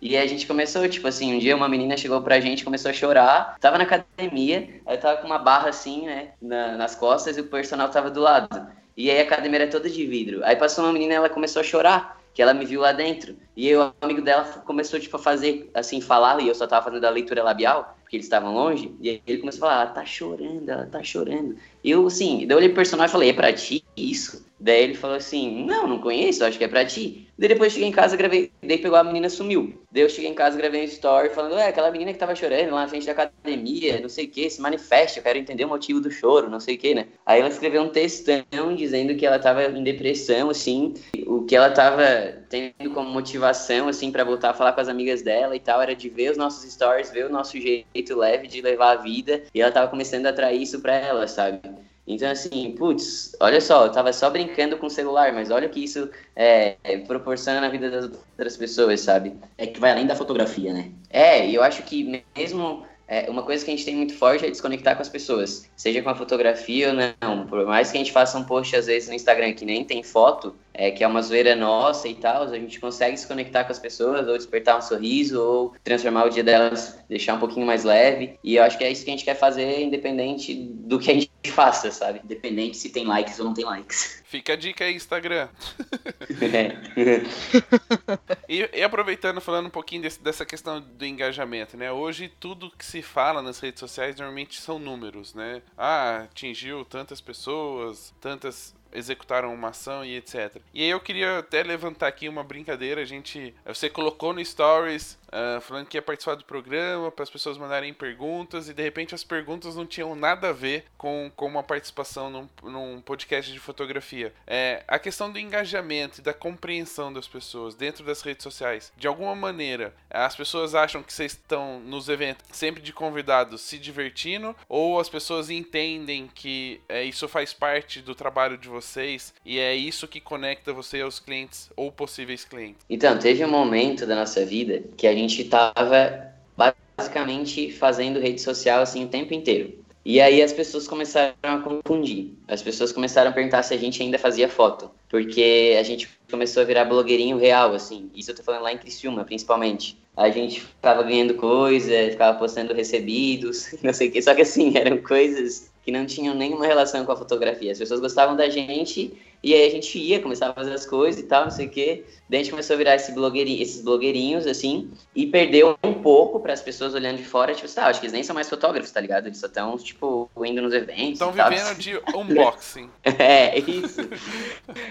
E a gente começou, tipo assim, um dia uma menina chegou pra gente, começou a chorar, tava na academia, aí tava com uma barra assim, né, na, nas costas e o personal tava do lado. E aí a academia era toda de vidro. Aí passou uma menina, ela começou a chorar que ela me viu lá dentro. E aí, o amigo dela começou, tipo, a fazer, assim, falar, e eu só tava fazendo a leitura labial, porque eles estavam longe, e ele começou a falar, ela tá chorando, ela tá chorando. Eu, assim, eu olhei pro personagem e falei, é pra ti isso? Daí ele falou assim, não, não conheço, acho que é pra ti. Daí depois cheguei em casa, gravei, daí pegou a menina sumiu. Daí eu cheguei em casa, gravei um story falando, é, aquela menina que tava chorando lá na frente da academia, não sei o que, se manifeste, eu quero entender o motivo do choro, não sei o que, né? Aí ela escreveu um textão dizendo que ela tava em depressão, assim, o que ela tava tendo como motivação, assim, para voltar a falar com as amigas dela e tal, era de ver os nossos stories, ver o nosso jeito leve de levar a vida, e ela tava começando a atrair isso pra ela, sabe? Então, assim, putz, olha só, eu tava só brincando com o celular, mas olha o que isso é, proporciona na vida das outras pessoas, sabe? É que vai além da fotografia, né? É, e eu acho que mesmo é, uma coisa que a gente tem muito forte é desconectar com as pessoas, seja com a fotografia ou não. Por mais que a gente faça um post às vezes no Instagram que nem tem foto, é, que é uma zoeira nossa e tal, a gente consegue se conectar com as pessoas, ou despertar um sorriso, ou transformar o dia delas, deixar um pouquinho mais leve. E eu acho que é isso que a gente quer fazer, independente do que a gente faça, sabe? Independente se tem likes ou não tem likes. Fica a dica aí, Instagram. É. e, e, aproveitando, falando um pouquinho desse, dessa questão do engajamento, né? Hoje tudo que se fala nas redes sociais normalmente são números, né? Ah, atingiu tantas pessoas, tantas executaram uma ação e etc. E aí eu queria até levantar aqui uma brincadeira. A gente, você colocou no Stories uh, falando que ia participar do programa para as pessoas mandarem perguntas e de repente as perguntas não tinham nada a ver com, com uma participação num, num podcast de fotografia. É, a questão do engajamento e da compreensão das pessoas dentro das redes sociais. De alguma maneira, as pessoas acham que vocês estão nos eventos sempre de convidados se divertindo ou as pessoas entendem que é, isso faz parte do trabalho de vocês e é isso que conecta você aos clientes ou possíveis clientes? Então, teve um momento da nossa vida que a gente estava basicamente fazendo rede social assim o tempo inteiro. E aí as pessoas começaram a confundir. As pessoas começaram a perguntar se a gente ainda fazia foto. Porque a gente começou a virar blogueirinho real, assim. Isso eu tô falando lá em Criciúma, principalmente. A gente ficava ganhando coisa, ficava postando recebidos, não sei o que. Só que assim, eram coisas que não tinham nenhuma relação com a fotografia. As pessoas gostavam da gente e aí a gente ia, começava a fazer as coisas e tal, não sei o quê. Daí a gente começou a virar esse blogueirinho, esses blogueirinhos, assim, e perdeu um pouco para as pessoas olhando de fora, tipo, tá, acho que eles nem são mais fotógrafos, tá ligado? Eles só estão, tipo, indo nos eventos. Estão vivendo de unboxing. é, isso.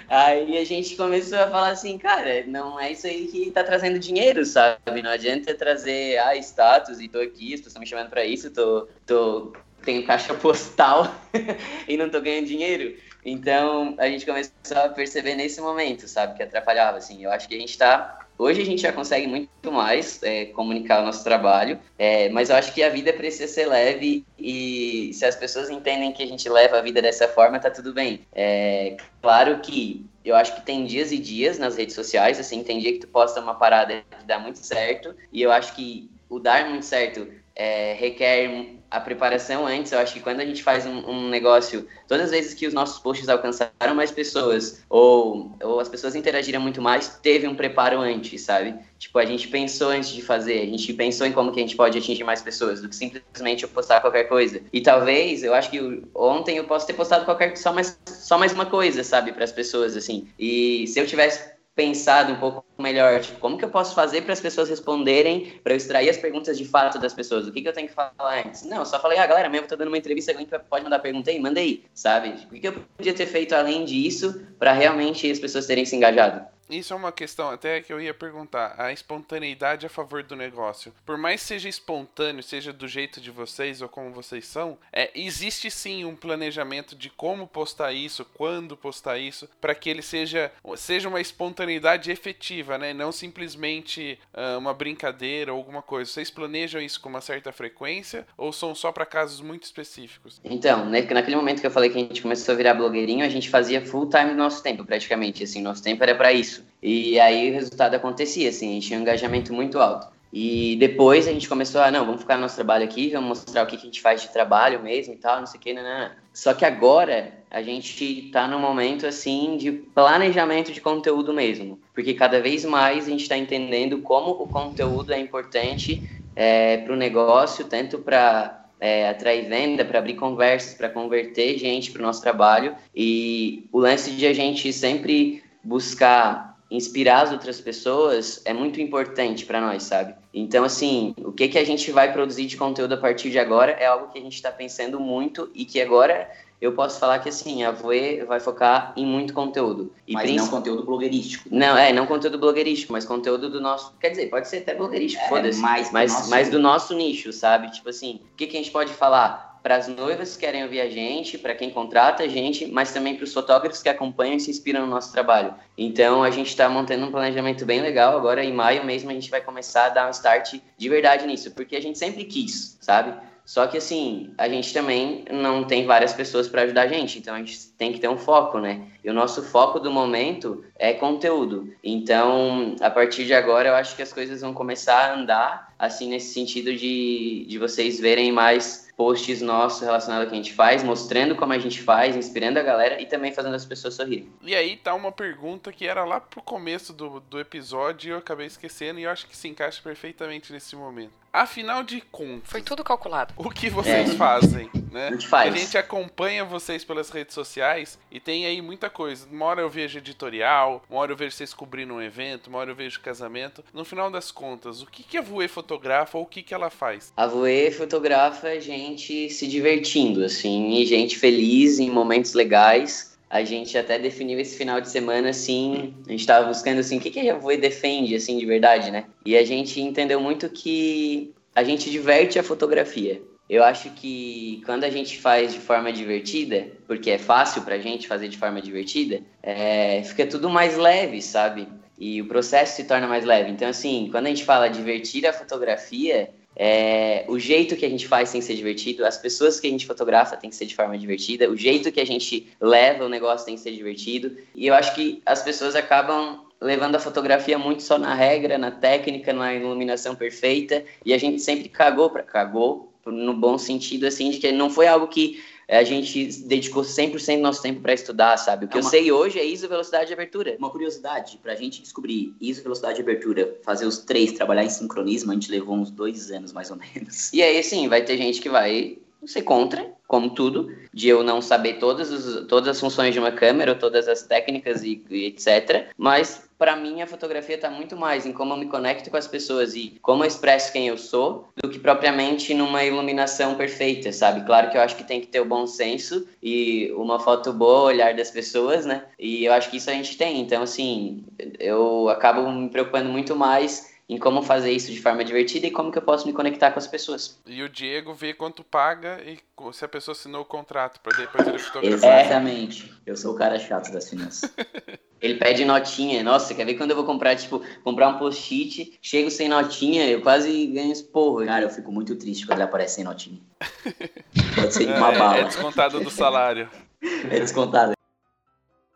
aí a gente começou a falar assim, cara, não é isso aí que tá trazendo dinheiro, sabe? Não adianta trazer, ah, status e tô aqui, as pessoas estão me chamando para isso, tô, tô tenho caixa postal e não tô ganhando dinheiro. Então, a gente começou a perceber nesse momento, sabe, que atrapalhava, assim. Eu acho que a gente tá... Hoje a gente já consegue muito mais é, comunicar o nosso trabalho, é, mas eu acho que a vida precisa ser leve e se as pessoas entendem que a gente leva a vida dessa forma, tá tudo bem. É, claro que eu acho que tem dias e dias nas redes sociais, assim, tem dia que tu posta uma parada que dá muito certo, e eu acho que o dar muito certo é, requer a preparação antes. Eu acho que quando a gente faz um, um, negócio, todas as vezes que os nossos posts alcançaram mais pessoas, ou, ou as pessoas interagiram muito mais, teve um preparo antes, sabe? Tipo, a gente pensou antes de fazer, a gente pensou em como que a gente pode atingir mais pessoas, do que simplesmente eu postar qualquer coisa. E talvez, eu acho que ontem eu posso ter postado qualquer só mais, só mais uma coisa, sabe, para as pessoas, assim. E se eu tivesse pensado um pouco melhor, tipo, como que eu posso fazer para as pessoas responderem, para eu extrair as perguntas de fato das pessoas, o que, que eu tenho que falar antes? Não, só falei, ah, galera, mesmo eu tô dando uma entrevista, alguém pode mandar pergunta aí? Manda aí, sabe? O que, que eu podia ter feito além disso para realmente as pessoas terem se engajado? Isso é uma questão até que eu ia perguntar. A espontaneidade a favor do negócio. Por mais seja espontâneo, seja do jeito de vocês ou como vocês são, é, existe sim um planejamento de como postar isso, quando postar isso, para que ele seja, seja uma espontaneidade efetiva, né? Não simplesmente uh, uma brincadeira ou alguma coisa. Vocês planejam isso com uma certa frequência ou são só para casos muito específicos? Então, né, naquele momento que eu falei que a gente começou a virar blogueirinho, a gente fazia full time do nosso tempo, praticamente. Assim, nosso tempo era para isso. E aí o resultado acontecia, assim, a gente tinha um engajamento muito alto. E depois a gente começou a, não, vamos ficar no nosso trabalho aqui, vamos mostrar o que, que a gente faz de trabalho mesmo e tal, não sei o que, não, não, não. Só que agora a gente está num momento, assim, de planejamento de conteúdo mesmo. Porque cada vez mais a gente está entendendo como o conteúdo é importante é, para o negócio, tanto para é, atrair venda, para abrir conversas, para converter gente para o nosso trabalho. E o lance de a gente sempre buscar inspirar as outras pessoas é muito importante para nós, sabe? Então, assim, o que, que a gente vai produzir de conteúdo a partir de agora é algo que a gente está pensando muito e que agora eu posso falar que, assim, a Voe vai focar em muito conteúdo. E mas não conteúdo blogueirístico. Não, é, não conteúdo blogueirístico, mas conteúdo do nosso... Quer dizer, pode ser até blogueirístico, é, foda-se. Mais mas, nosso... mas do nosso nicho, sabe? Tipo assim, o que, que a gente pode falar? Para as noivas que querem ouvir a gente, para quem contrata a gente, mas também para os fotógrafos que acompanham e se inspiram no nosso trabalho. Então a gente está montando um planejamento bem legal. Agora em maio mesmo a gente vai começar a dar um start de verdade nisso, porque a gente sempre quis, sabe? Só que assim, a gente também não tem várias pessoas para ajudar a gente, então a gente tem que ter um foco, né? E o nosso foco do momento é conteúdo. Então, a partir de agora, eu acho que as coisas vão começar a andar, assim, nesse sentido de, de vocês verem mais posts nossos relacionados ao que a gente faz, mostrando como a gente faz, inspirando a galera e também fazendo as pessoas sorrirem. E aí tá uma pergunta que era lá pro começo do, do episódio e eu acabei esquecendo e eu acho que se encaixa perfeitamente nesse momento. Afinal de contas. Foi tudo calculado. O que vocês é. fazem, né? A gente faz. A gente acompanha vocês pelas redes sociais e tem aí muita coisa. Uma hora eu vejo editorial, uma hora eu vejo vocês cobrindo um evento, uma hora eu vejo casamento. No final das contas, o que, que a Voe fotografa ou o que, que ela faz? A Voe fotografa gente se divertindo, assim, e gente feliz em momentos legais a gente até definiu esse final de semana assim, a gente estava buscando assim, o que, que a Voe defende assim de verdade, né? E a gente entendeu muito que a gente diverte a fotografia. Eu acho que quando a gente faz de forma divertida, porque é fácil pra gente fazer de forma divertida, é, fica tudo mais leve, sabe? E o processo se torna mais leve. Então, assim, quando a gente fala divertir a fotografia, é, o jeito que a gente faz tem que ser divertido, as pessoas que a gente fotografa tem que ser de forma divertida, o jeito que a gente leva o negócio tem que ser divertido. E eu acho que as pessoas acabam levando a fotografia muito só na regra, na técnica, na iluminação perfeita, e a gente sempre cagou para cagou no bom sentido assim de que não foi algo que a gente dedicou 100% do nosso tempo para estudar, sabe? O que é uma... eu sei hoje é ISO velocidade de abertura. Uma curiosidade, para a gente descobrir ISO velocidade de abertura, fazer os três, trabalhar em sincronismo, a gente levou uns dois anos mais ou menos. E aí, sim, vai ter gente que vai ser contra, como tudo, de eu não saber todas, os, todas as funções de uma câmera, todas as técnicas e, e etc. Mas para mim a fotografia está muito mais em como eu me conecto com as pessoas e como eu expresso quem eu sou, do que propriamente numa iluminação perfeita, sabe? Claro que eu acho que tem que ter o bom senso e uma foto boa, olhar das pessoas, né? E eu acho que isso a gente tem. Então, assim, eu acabo me preocupando muito mais em como fazer isso de forma divertida e como que eu posso me conectar com as pessoas. E o Diego vê quanto paga e se a pessoa assinou o contrato para depois ele fotografar. Exatamente. Eu sou o cara chato das finanças. Ele pede notinha. Nossa, quer ver quando eu vou comprar, tipo, comprar um post-it, chego sem notinha, eu quase ganho esporro. Cara, eu fico muito triste quando ele aparece sem notinha. Pode ser uma é, bala. É descontado do salário. É descontado.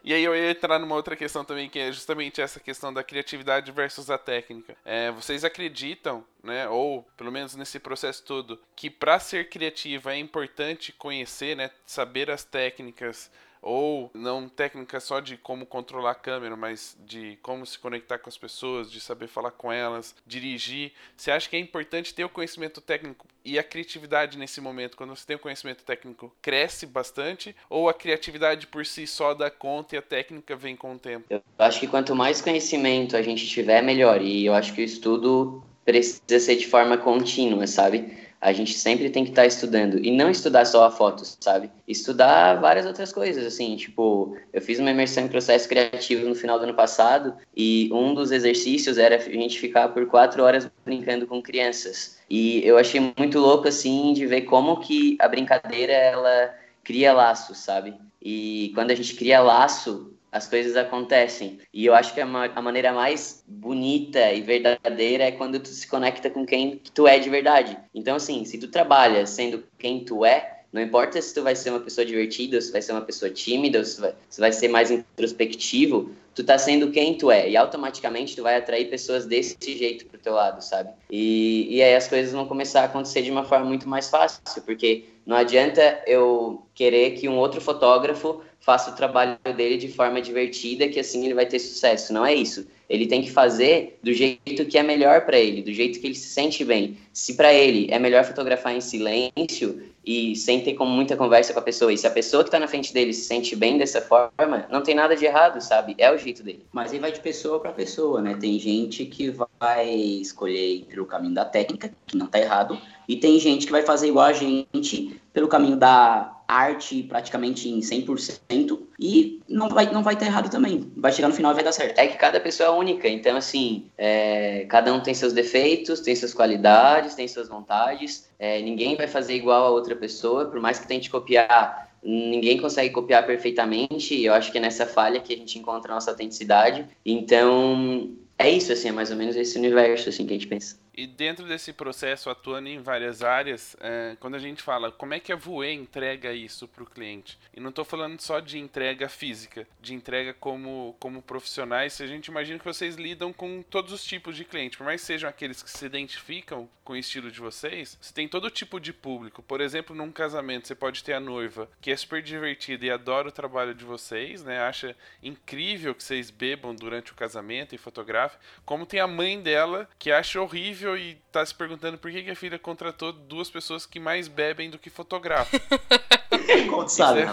E aí eu ia entrar numa outra questão também, que é justamente essa questão da criatividade versus a técnica. É, vocês acreditam, né, ou pelo menos nesse processo todo, que para ser criativo é importante conhecer, né, saber as técnicas ou não técnica só de como controlar a câmera, mas de como se conectar com as pessoas, de saber falar com elas, dirigir. Você acha que é importante ter o conhecimento técnico e a criatividade nesse momento? Quando você tem o conhecimento técnico, cresce bastante ou a criatividade por si só dá conta e a técnica vem com o tempo? Eu acho que quanto mais conhecimento a gente tiver, melhor. E eu acho que o estudo precisa ser de forma contínua, sabe? A gente sempre tem que estar tá estudando. E não estudar só a foto, sabe? Estudar várias outras coisas, assim. Tipo, eu fiz uma imersão em processo criativo no final do ano passado e um dos exercícios era a gente ficar por quatro horas brincando com crianças. E eu achei muito louco, assim, de ver como que a brincadeira, ela cria laços, sabe? E quando a gente cria laço, as coisas acontecem. E eu acho que a, a, maneira mais bonita e verdadeira é quando tu se conecta com quem tu é de verdade. Então, assim, se tu trabalha sendo quem tu é, não importa se tu vai ser uma pessoa divertida, se vai ser uma pessoa tímida, se vai, se vai ser mais introspectivo, tu tá sendo quem tu é. E automaticamente tu vai atrair pessoas desse jeito pro teu lado, sabe? E, e aí as coisas vão começar a acontecer de uma forma muito mais fácil, porque não adianta eu querer que um outro fotógrafo faça o trabalho dele de forma divertida, que assim ele vai ter sucesso. Não é isso. Ele tem que fazer do jeito que é melhor para ele, do jeito que ele se sente bem. Se para ele é melhor fotografar em silêncio e sem ter como muita conversa com a pessoa, e se a pessoa que está na frente dele se sente bem dessa forma, não tem nada de errado, sabe? É o jeito dele. Mas aí vai de pessoa para pessoa, né? Tem gente que vai escolher entre o caminho da técnica, que não tá errado, e tem gente que vai fazer igual a gente pelo caminho da arte praticamente em 100% e não vai não vai estar errado também. Vai chegar no final e vai dar certo. É que cada pessoa é única, então assim, é, cada um tem seus defeitos, tem suas qualidades, tem suas vontades. É, ninguém vai fazer igual a outra pessoa, por mais que tente copiar ninguém consegue copiar perfeitamente e eu acho que é nessa falha que a gente encontra a nossa autenticidade. Então, é isso, assim, é mais ou menos esse universo, assim, que a gente pensa. E dentro desse processo, atuando em várias áreas, é, quando a gente fala como é que a Voe entrega isso para o cliente, e não estou falando só de entrega física, de entrega como, como profissionais, a gente imagina que vocês lidam com todos os tipos de cliente, por mais que sejam aqueles que se identificam com o estilo de vocês, você tem todo tipo de público. Por exemplo, num casamento, você pode ter a noiva que é super divertida e adora o trabalho de vocês, né? acha incrível que vocês bebam durante o casamento e fotografem, como tem a mãe dela que acha horrível horrível e tá se perguntando por que, que a filha contratou duas pessoas que mais bebem do que fotografam. isso, é,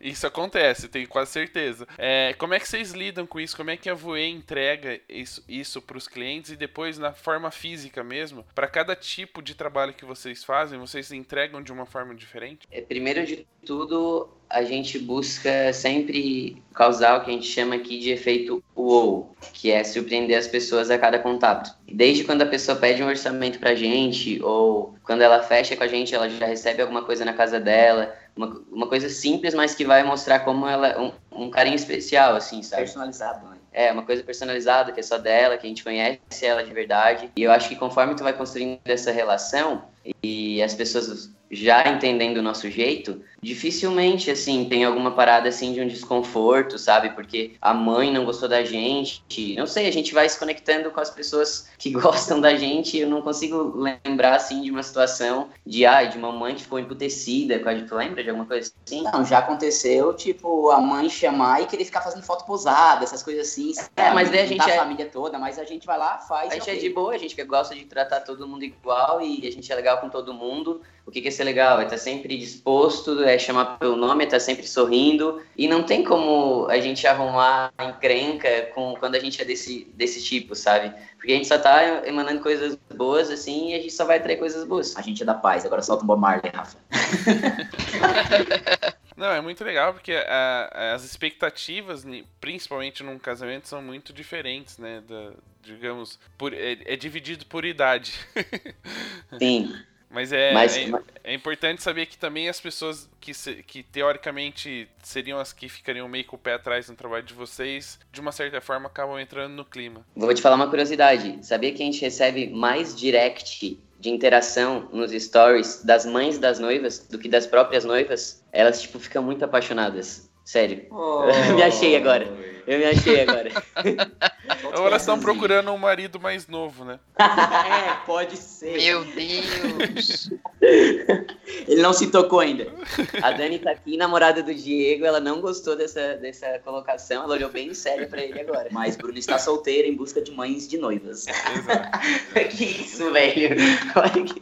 isso acontece, tenho quase certeza. É, como é que vocês lidam com isso? Como é que a Voe entrega isso, isso para os clientes e depois na forma física mesmo? Para cada tipo de trabalho que vocês fazem, vocês entregam de uma forma diferente? É, primeiro de tudo, a gente busca sempre causar o que a gente chama aqui de efeito wow, que é surpreender as pessoas a cada contato. Desde quando a pessoa pede um orçamento pra gente, ou quando ela fecha com a gente, ela já recebe alguma coisa na casa dela, uma, uma coisa simples, mas que vai mostrar como ela um, um carinho especial, assim, sabe? Personalizado, né? É, uma coisa personalizada, que é só dela, que a gente conhece ela de verdade. E eu acho que conforme tu vai construindo essa relação, e as pessoas já entendendo o nosso jeito, dificilmente, assim, tem alguma parada, assim, de um desconforto, sabe? Porque a mãe não gostou da gente. Não sei, a gente vai se conectando com as pessoas que gostam da gente. Eu não consigo lembrar, assim, de uma situação de, ah, de uma mãe que ficou emputecida a. Tu lembra de alguma coisa assim? Não, já aconteceu, tipo, a mãe chamar e querer ficar fazendo foto posada, essas coisas assim. É, mas daí a gente é... família toda, mas a gente vai lá, faz. A gente é de boa, a gente gosta de tratar todo mundo igual e a gente é legal com todo mundo. O que, que é ser legal? É estar sempre disposto, é chamar pelo nome, é estar sempre sorrindo. E não tem como a gente arrumar encrenca com, quando a gente é desse, desse tipo, sabe? Porque a gente só tá emanando coisas boas, assim, e a gente só vai trazer coisas boas. A gente é da paz, agora solta o Bob Marley, Rafa. Não, é muito legal porque a, as expectativas, principalmente num casamento, são muito diferentes, né? Da, digamos, por, é, é dividido por idade. Sim. Mas é, mas, é, é, importante saber que também as pessoas que, que teoricamente seriam as que ficariam meio com o pé atrás no trabalho de vocês, de uma certa forma acabam entrando no clima. Vou te falar uma curiosidade. Sabia que a gente recebe mais direct de interação nos stories das mães das noivas do que das próprias noivas? Elas, tipo, ficam muito apaixonadas. Sério. Oh. me achei agora. Eu me achei agora. Ou elas estão procurando um marido mais novo, né? é, pode ser. Meu Deus. Ele não se tocou ainda. A Dani tá aqui, namorada do Diego, ela não gostou dessa, dessa colocação, ela olhou bem sério pra ele agora. Mas Bruno está solteira em busca de mães de noivas. Exato. que isso, velho? Olha que...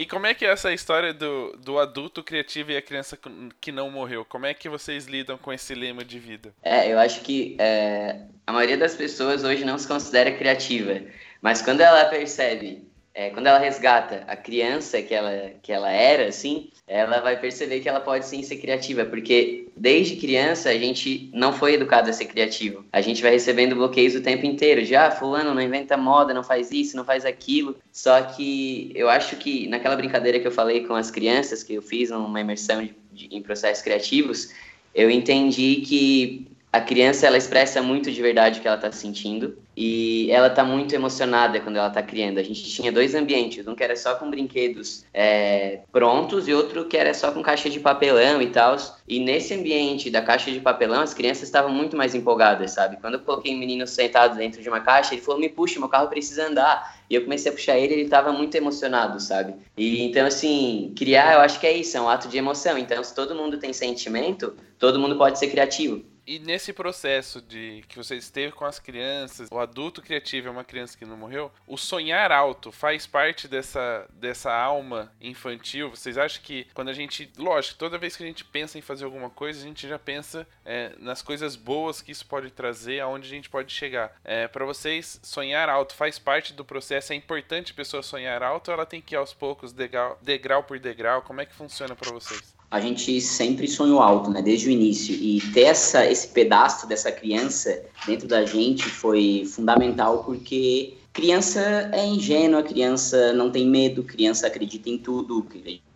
E como é que é essa história do, do adulto criativo e a criança que não morreu? Como é que vocês lidam com esse lema de vida? É, eu acho que é, a maioria das pessoas hoje não se considera criativa, mas quando ela percebe é, quando ela resgata a criança que ela, que ela era, assim, ela vai perceber que ela pode sim ser criativa, porque desde criança a gente não foi educado a ser criativo. A gente vai recebendo bloqueios o tempo inteiro, de ah, fulano não inventa moda, não faz isso, não faz aquilo. Só que eu acho que naquela brincadeira que eu falei com as crianças, que eu fiz numa imersão de, de, em processos criativos, eu entendi que a criança ela expressa muito de verdade o que ela está sentindo e ela está muito emocionada quando ela está criando. A gente tinha dois ambientes, um que era só com brinquedos é, prontos e outro que era só com caixa de papelão e tal. E nesse ambiente da caixa de papelão, as crianças estavam muito mais empolgadas, sabe? Quando eu coloquei o menino sentado dentro de uma caixa, ele falou: "Me puxa, meu carro precisa andar". E eu comecei a puxar ele, ele estava muito emocionado, sabe? E então assim, criar, eu acho que é isso, é um ato de emoção. Então, se todo mundo tem sentimento, todo mundo pode ser criativo. E nesse processo de que você esteve com as crianças, o adulto criativo é uma criança que não morreu, o sonhar alto faz parte dessa, dessa alma infantil? Vocês acham que quando a gente. Lógico, toda vez que a gente pensa em fazer alguma coisa, a gente já pensa é, nas coisas boas que isso pode trazer, aonde a gente pode chegar. É, para vocês, sonhar alto faz parte do processo? É importante a pessoa sonhar alto ou ela tem que ir aos poucos, degrau, degrau por degrau? Como é que funciona para vocês? A gente sempre sonhou alto, né, desde o início. E ter essa, esse pedaço dessa criança dentro da gente foi fundamental porque criança é ingênua, criança não tem medo, criança acredita em tudo,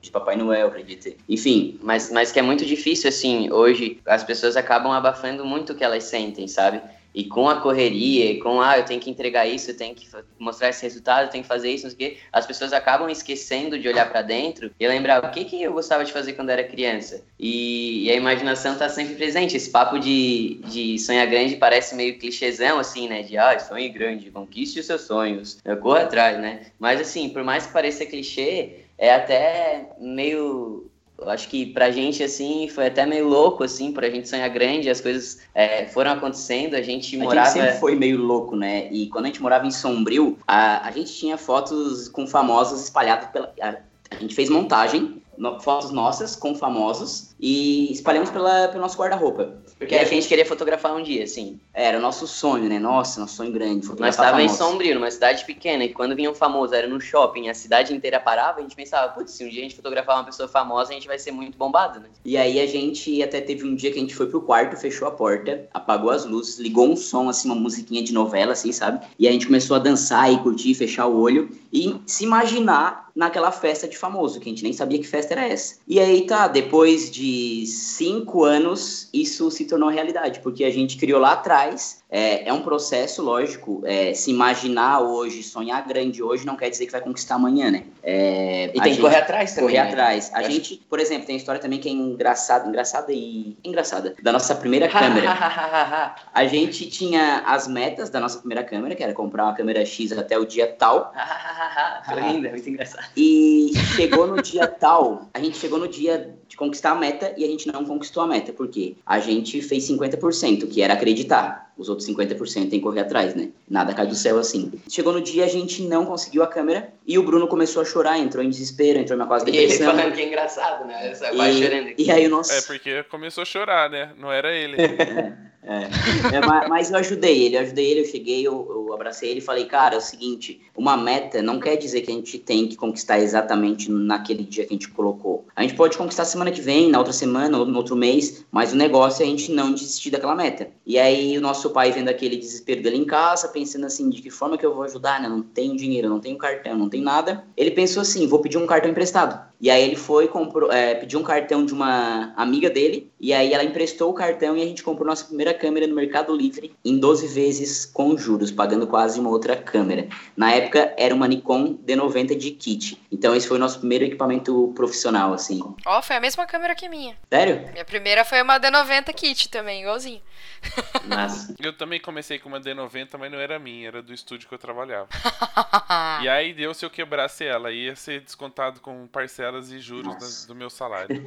de Papai Noel, acredita. Enfim, mas, mas que é muito difícil, assim, hoje as pessoas acabam abafando muito o que elas sentem, sabe? E com a correria, e com, ah, eu tenho que entregar isso, eu tenho que mostrar esse resultado, eu tenho que fazer isso, não sei o quê, as pessoas acabam esquecendo de olhar para dentro e lembrar o que, que eu gostava de fazer quando era criança. E, e a imaginação está sempre presente. Esse papo de, de sonhar grande parece meio clichêzão, assim, né? De, ah, sonhe grande, conquiste os seus sonhos, eu corro atrás, né? Mas, assim, por mais que pareça clichê, é até meio eu acho que pra gente, assim, foi até meio louco, assim, pra gente sonhar grande, as coisas é, foram acontecendo, a gente morava... A gente sempre foi meio louco, né? E quando a gente morava em Sombrio, a, a gente tinha fotos com famosos espalhadas pela... A, a gente fez montagem, no, fotos nossas com famosos, e espalhamos pela, pelo nosso guarda-roupa. Porque a gente queria fotografar um dia, assim. Era o nosso sonho, né? Nossa, nosso sonho grande. Nós estava em Sombrio, numa cidade pequena, e quando vinha um famoso, era no shopping, a cidade inteira parava, a gente pensava, putz, se um dia a gente fotografar uma pessoa famosa, a gente vai ser muito bombado, né? E aí a gente até teve um dia que a gente foi pro quarto, fechou a porta, apagou as luzes, ligou um som, assim, uma musiquinha de novela, assim, sabe? E a gente começou a dançar e curtir, fechar o olho e se imaginar naquela festa de famoso, que a gente nem sabia que festa era essa. E aí tá, depois de cinco anos, isso se tornou realidade, porque a gente criou lá atrás é, é um processo, lógico, é, se imaginar hoje, sonhar grande hoje, não quer dizer que vai conquistar amanhã, né? É, e tem que correr atrás também. Correr né? atrás. A Eu gente, acho... por exemplo, tem história também que é engraçada, engraçada e engraçada, da nossa primeira câmera. a gente tinha as metas da nossa primeira câmera, que era comprar uma câmera X até o dia tal. Foi linda, muito engraçado. E chegou no dia tal, a gente chegou no dia de conquistar a meta e a gente não conquistou a meta. Por quê? A gente fez 50%, que era acreditar. Os outros 50% tem que correr atrás, né? Nada cai do céu assim. Chegou no dia, a gente não conseguiu a câmera e o Bruno começou a chorar, entrou em desespero, entrou na quase depressão. E ele falando que é engraçado, né? Essa e, chorando aqui. E aí o nosso... É porque começou a chorar, né? Não era ele. é. É. É, mas eu ajudei ele, eu ajudei ele, eu cheguei, eu, eu, abracei ele e falei, cara, é o seguinte, uma meta não quer dizer que a gente tem que conquistar exatamente naquele dia que a gente colocou. A gente pode conquistar semana que vem, na outra semana, ou no outro mês, mas o negócio é a gente não desistir daquela meta. E aí o nosso pai vendo aquele desespero dele em casa, pensando assim, de que forma que eu vou ajudar, né? Não tenho dinheiro, não tenho cartão, não tenho nada. Ele pensou assim, vou pedir um cartão emprestado. E aí ele foi, comprou, é, pediu um cartão de uma amiga dele, e aí ela emprestou o cartão e a gente comprou nossa primeira câmera no Mercado Livre em 12 vezes com juros, pagando quase uma outra câmera. Na época era uma Nikon D90 de kit. Então esse foi o nosso primeiro equipamento profissional, assim. Ó, oh, foi a mesma câmera que minha. Sério? Minha primeira foi uma D90 kit também, igualzinho. Mas... Eu também comecei com uma D90, mas não era minha, era do estúdio que eu trabalhava. e aí deu se eu quebrasse ela, ia ser descontado com parcelas e juros do meu salário.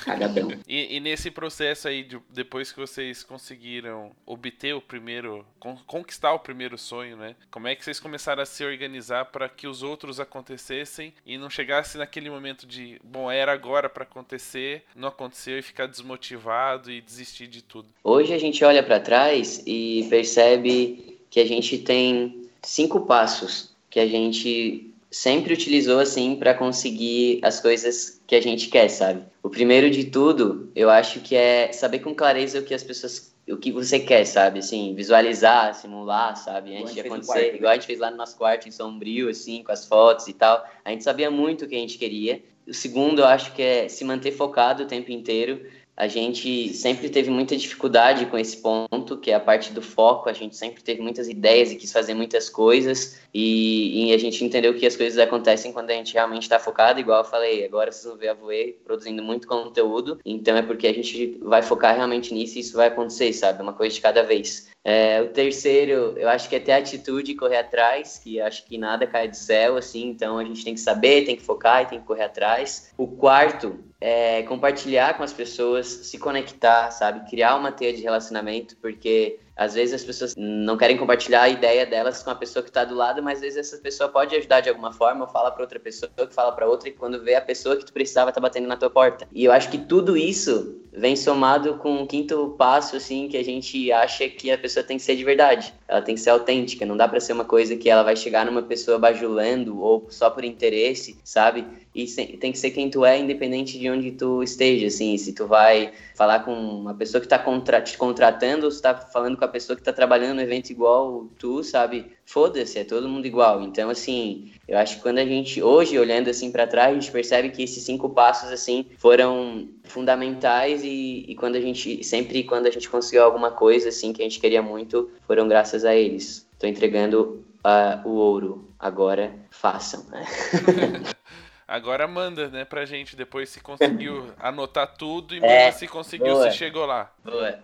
e, e, nesse processo aí, de, depois que vocês conseguiram obter o primeiro, con conquistar o primeiro sonho, né? Como é que vocês começaram a se organizar para que os outros acontecessem e não chegasse naquele momento de, bom, era agora para acontecer, não aconteceu e ficar desmotivado e desistir de tudo? Hoje a gente olha para trás e percebe que a gente tem cinco passos que a gente sempre utilizou assim para conseguir as coisas que a gente quer, sabe? O primeiro de tudo, eu acho que é saber com clareza o que as pessoas o que você quer, sabe? Assim, visualizar, simular, sabe? Antes de acontecer, quarto, igual a gente fez lá no nosso quarto em sombrio, assim, com as fotos e tal. A gente sabia muito o que a gente queria. O segundo, eu acho que é se manter focado o tempo inteiro a gente sempre teve muita dificuldade com esse ponto, que é a parte do foco. A gente sempre teve muitas ideias e quis fazer muitas coisas, e, e a gente entendeu que as coisas acontecem quando a gente realmente está focado. Igual eu falei, agora vocês vão ver a Voe produzindo muito conteúdo, então é porque a gente vai focar realmente nisso e isso vai acontecer, sabe? Uma coisa de cada vez. É, o terceiro, eu acho que é ter atitude e correr atrás, que acho que nada cai do céu, assim, então a gente tem que saber, tem que focar e tem que correr atrás. O quarto, é, compartilhar com as pessoas, se conectar, sabe? Criar uma teia de relacionamento, porque às vezes as pessoas não querem compartilhar a ideia delas com a pessoa que está do lado, mas às vezes essa pessoa pode ajudar de alguma forma, ou fala para outra pessoa, que fala para outra, e quando vê a pessoa que tu precisava tá batendo na tua porta. E eu acho que tudo isso vem somado com um quinto passo, assim, que a gente acha que a pessoa tem que ser de verdade. Ela tem que ser autêntica, não dá para ser uma coisa que ela vai chegar numa pessoa bajulando ou só por interesse, sabe? E tem que ser quem tu é, independente de onde tu esteja, assim, se tu vai falar com uma pessoa que está contra te contratando ou se tá falando com a pessoa que está trabalhando no evento igual tu, sabe? Foda-se, é todo mundo igual. Então, assim, eu acho que quando a gente, hoje, olhando assim para trás, a gente percebe que esses cinco passos, assim, foram fundamentais e, e, quando a gente, sempre quando a gente conseguiu alguma coisa, assim, que a gente queria muito, foram graças a eles. Estou entregando uh, o ouro. Agora, façam. Agora manda, né, pra gente depois se conseguiu anotar tudo e é, manda se conseguiu, boa. se chegou lá. Boa.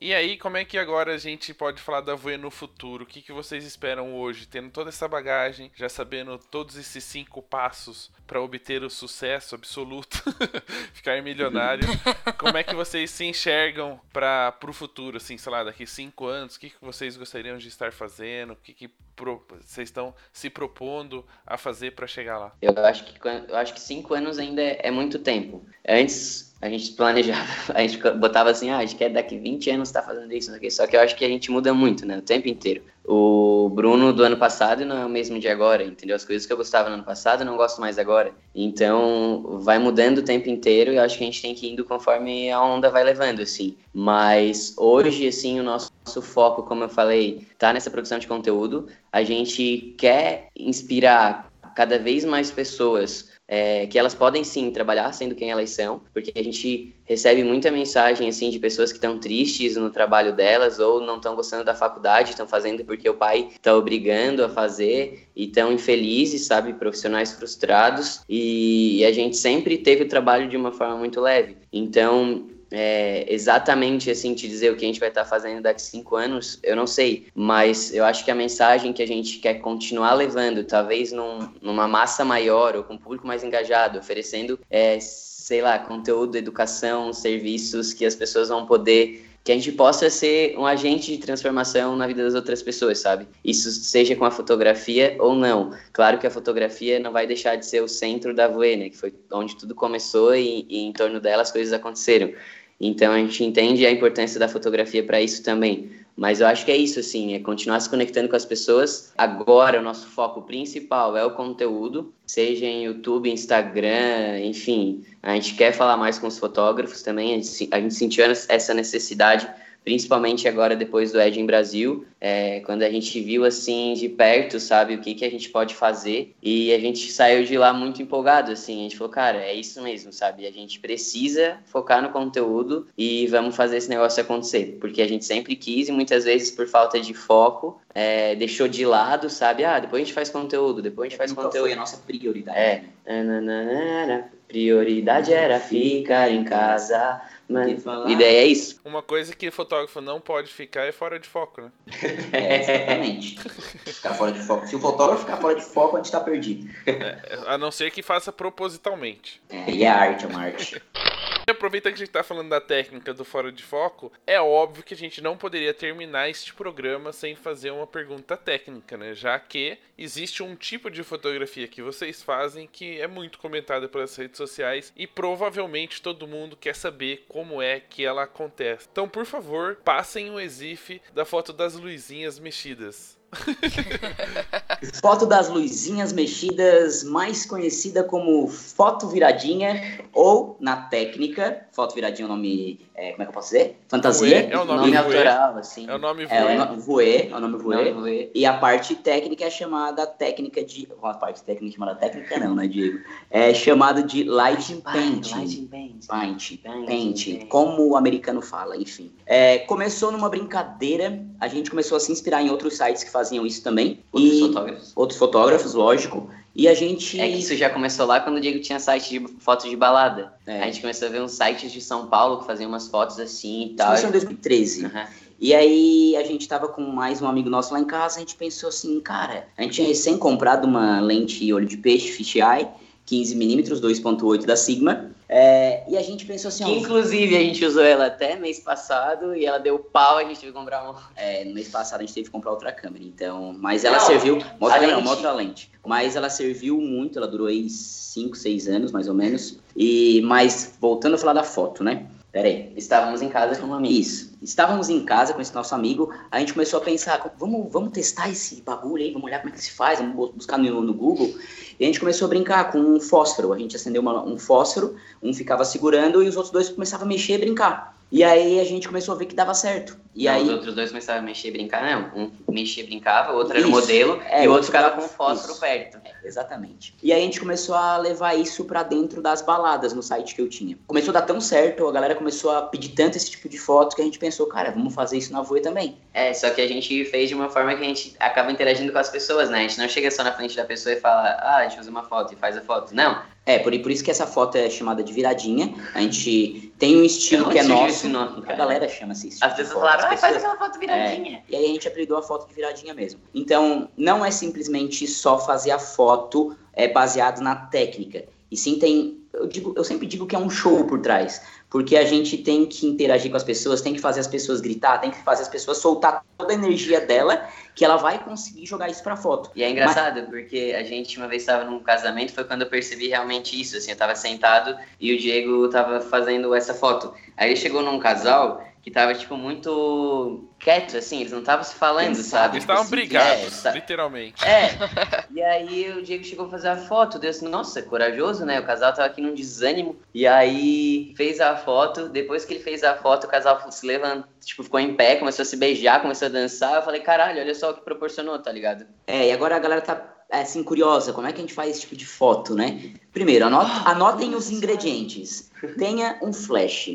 E aí, como é que agora a gente pode falar da Voe no futuro? O que, que vocês esperam hoje, tendo toda essa bagagem, já sabendo todos esses cinco passos para obter o sucesso absoluto, ficar milionário? como é que vocês se enxergam para o futuro, assim, sei lá, daqui cinco anos? O que, que vocês gostariam de estar fazendo? O que, que vocês estão se propondo a fazer para chegar lá? Eu acho que eu acho que cinco anos ainda é, é muito tempo. Antes a gente planejava, a gente botava assim, ah, a gente quer daqui 20 anos estar tá fazendo isso, aqui. só que eu acho que a gente muda muito, né, o tempo inteiro. O Bruno do ano passado não é o mesmo de agora, entendeu? As coisas que eu gostava no ano passado não gosto mais agora. Então, vai mudando o tempo inteiro e eu acho que a gente tem que ir indo conforme a onda vai levando, assim. Mas hoje, assim, o nosso, nosso foco, como eu falei, tá nessa produção de conteúdo. A gente quer inspirar cada vez mais pessoas é, que elas podem sim trabalhar sendo quem elas são, porque a gente recebe muita mensagem assim de pessoas que estão tristes no trabalho delas ou não estão gostando da faculdade, estão fazendo porque o pai está obrigando a fazer e estão infelizes, sabe, profissionais frustrados e, e a gente sempre teve o trabalho de uma forma muito leve. Então é, exatamente assim te dizer o que a gente vai estar fazendo daqui a cinco anos, eu não sei, mas eu acho que a mensagem que a gente quer continuar levando, talvez num, numa massa maior ou com um público mais engajado, oferecendo, é, sei lá, conteúdo, educação, serviços que as pessoas vão poder que a gente possa ser um agente de transformação na vida das outras pessoas, sabe? Isso seja com a fotografia ou não. Claro que a fotografia não vai deixar de ser o centro da Voe, né? Que foi onde tudo começou e, e em torno dela as coisas aconteceram. Então a gente entende a importância da fotografia para isso também. Mas eu acho que é isso, assim, é continuar se conectando com as pessoas. Agora, o nosso foco principal é o conteúdo, seja em YouTube, Instagram, enfim. A gente quer falar mais com os fotógrafos também, a gente, a gente sentiu essa necessidade principalmente agora depois do Ed em Brasil, é, quando a gente viu assim de perto, sabe, o que, que a gente pode fazer e a gente saiu de lá muito empolgado, assim, a gente falou, cara, é isso mesmo, sabe, a gente precisa focar no conteúdo e vamos fazer esse negócio acontecer, porque a gente sempre quis e muitas vezes por falta de foco é, deixou de lado, sabe, ah, depois a gente faz conteúdo, depois a gente faz Nunca conteúdo. foi a nossa prioridade. É, né? prioridade era ficar em casa Mano, ideia é isso. Uma coisa que fotógrafo não pode ficar é fora de foco, né? É, exatamente. ficar fora de foco. Se o fotógrafo ficar fora de foco, a gente tá perdido. É, a não ser que faça propositalmente. É, e é arte, é uma arte. Aproveitando que a gente tá falando da técnica do fora de foco, é óbvio que a gente não poderia terminar este programa sem fazer uma pergunta técnica, né? Já que existe um tipo de fotografia que vocês fazem que é muito comentada pelas redes sociais e provavelmente todo mundo quer saber como é que ela acontece. Então, por favor, passem o exif da foto das luzinhas mexidas. foto das luzinhas mexidas, mais conhecida como foto viradinha, ou na técnica, foto viradinha é o nome, é, como é que eu posso dizer? Fantasia. Voê, é o nome, autoral, assim. É o nome É, voê. o no- voê, é o nome voê. Nome voê. E a parte técnica é chamada técnica de. A parte técnica é chamada técnica, não, né, Diego? É chamada de light painting. Lighting paint. Paint, Paint, paint, paint. como o americano fala, enfim. É, começou numa brincadeira, a gente começou a se inspirar em outros sites que faziam isso também. Outros e fotógrafos. outros fotógrafos, lógico. E a gente. É que isso já começou lá quando o Diego tinha site de fotos de balada. É. A gente começou a ver uns sites de São Paulo que faziam umas fotos assim e Isso tal. começou em 2013. Aham. E aí a gente tava com mais um amigo nosso lá em casa, a gente pensou assim, cara, a gente tinha recém comprado uma lente olho de peixe, fisheye, 15mm, 2.8 da Sigma. É, e a gente pensou assim, Que, ó, inclusive, a gente usou ela até mês passado e ela deu pau, a gente teve que comprar um. É, no mês passado a gente teve que comprar outra câmera, então. Mas ela Não, serviu. Uma outra, câmera, não, lente. uma outra lente. Mas ela serviu muito, ela durou aí 5, 6 anos, mais ou menos. E, mas, voltando a falar da foto, né? Pera aí. Estávamos em casa com um amigo. Isso. Estávamos em casa com esse nosso amigo, a gente começou a pensar, vamos, vamos testar esse bagulho aí, vamos olhar como é que se faz, vamos bu- buscar no, no Google. E a gente começou a brincar com um fósforo. A gente acendeu uma- um fósforo, um ficava segurando e os outros dois começavam a mexer e brincar. E aí a gente começou a ver que dava certo. E Não, aí Os outros dois começavam a mexer e brincar, não. Um mexia e brincava, o outro era o Isso. modelo É, e o outro ficava com fósforo isso. perto. Exatamente. E aí a gente começou a levar isso pra dentro das baladas no site que eu tinha. Começou a dar tão certo, a galera começou a pedir tanto esse tipo de foto que a gente pensou, cara, vamos fazer isso na Voe também. É, só que a gente fez de uma forma que a gente acaba interagindo com as pessoas, né? A gente não chega só na frente da pessoa e fala, ah, a gente usa uma foto e faz a foto. Não. É, por, por isso que essa foto é chamada de viradinha. A gente tem um estilo que é nosso. nome, A galera chama assim. esse tipo As de pessoas foto. falaram, ah, faz aquela foto viradinha. E aí a gente apelidou a foto de viradinha mesmo. Então, não é simplesmente só fazer a foto é, baseado na técnica. E sim tem. Eu, digo, eu sempre digo que é um show por trás. Porque a gente tem que interagir com as pessoas, tem que fazer as pessoas gritar, tem que fazer as pessoas soltar toda a energia dela, que ela vai conseguir jogar isso pra foto. E é engraçado, porque a gente uma vez estava num casamento, foi quando eu percebi realmente isso, assim, eu tava sentado e o Diego tava fazendo essa foto. Aí ele chegou num casal que tava, tipo, muito quieto, assim, eles não estavam se falando, Pensado. sabe? Eles Tipo estavam assim, brigados, é, tá- literalmente. É, e aí o Diego chegou a fazer a foto, deu assim, nossa, corajoso, né? O casal tava aqui num desânimo, e aí fez a foto, depois que ele fez a foto, o casal se levantou, tipo, ficou em pé, começou a se beijar, começou a dançar, eu falei, caralho, olha só o que proporcionou, tá ligado? É, e agora a galera tá assim curiosa, como é que a gente faz esse tipo de foto, né? Primeiro, anot- anotem os ingredientes. Tenha um flash,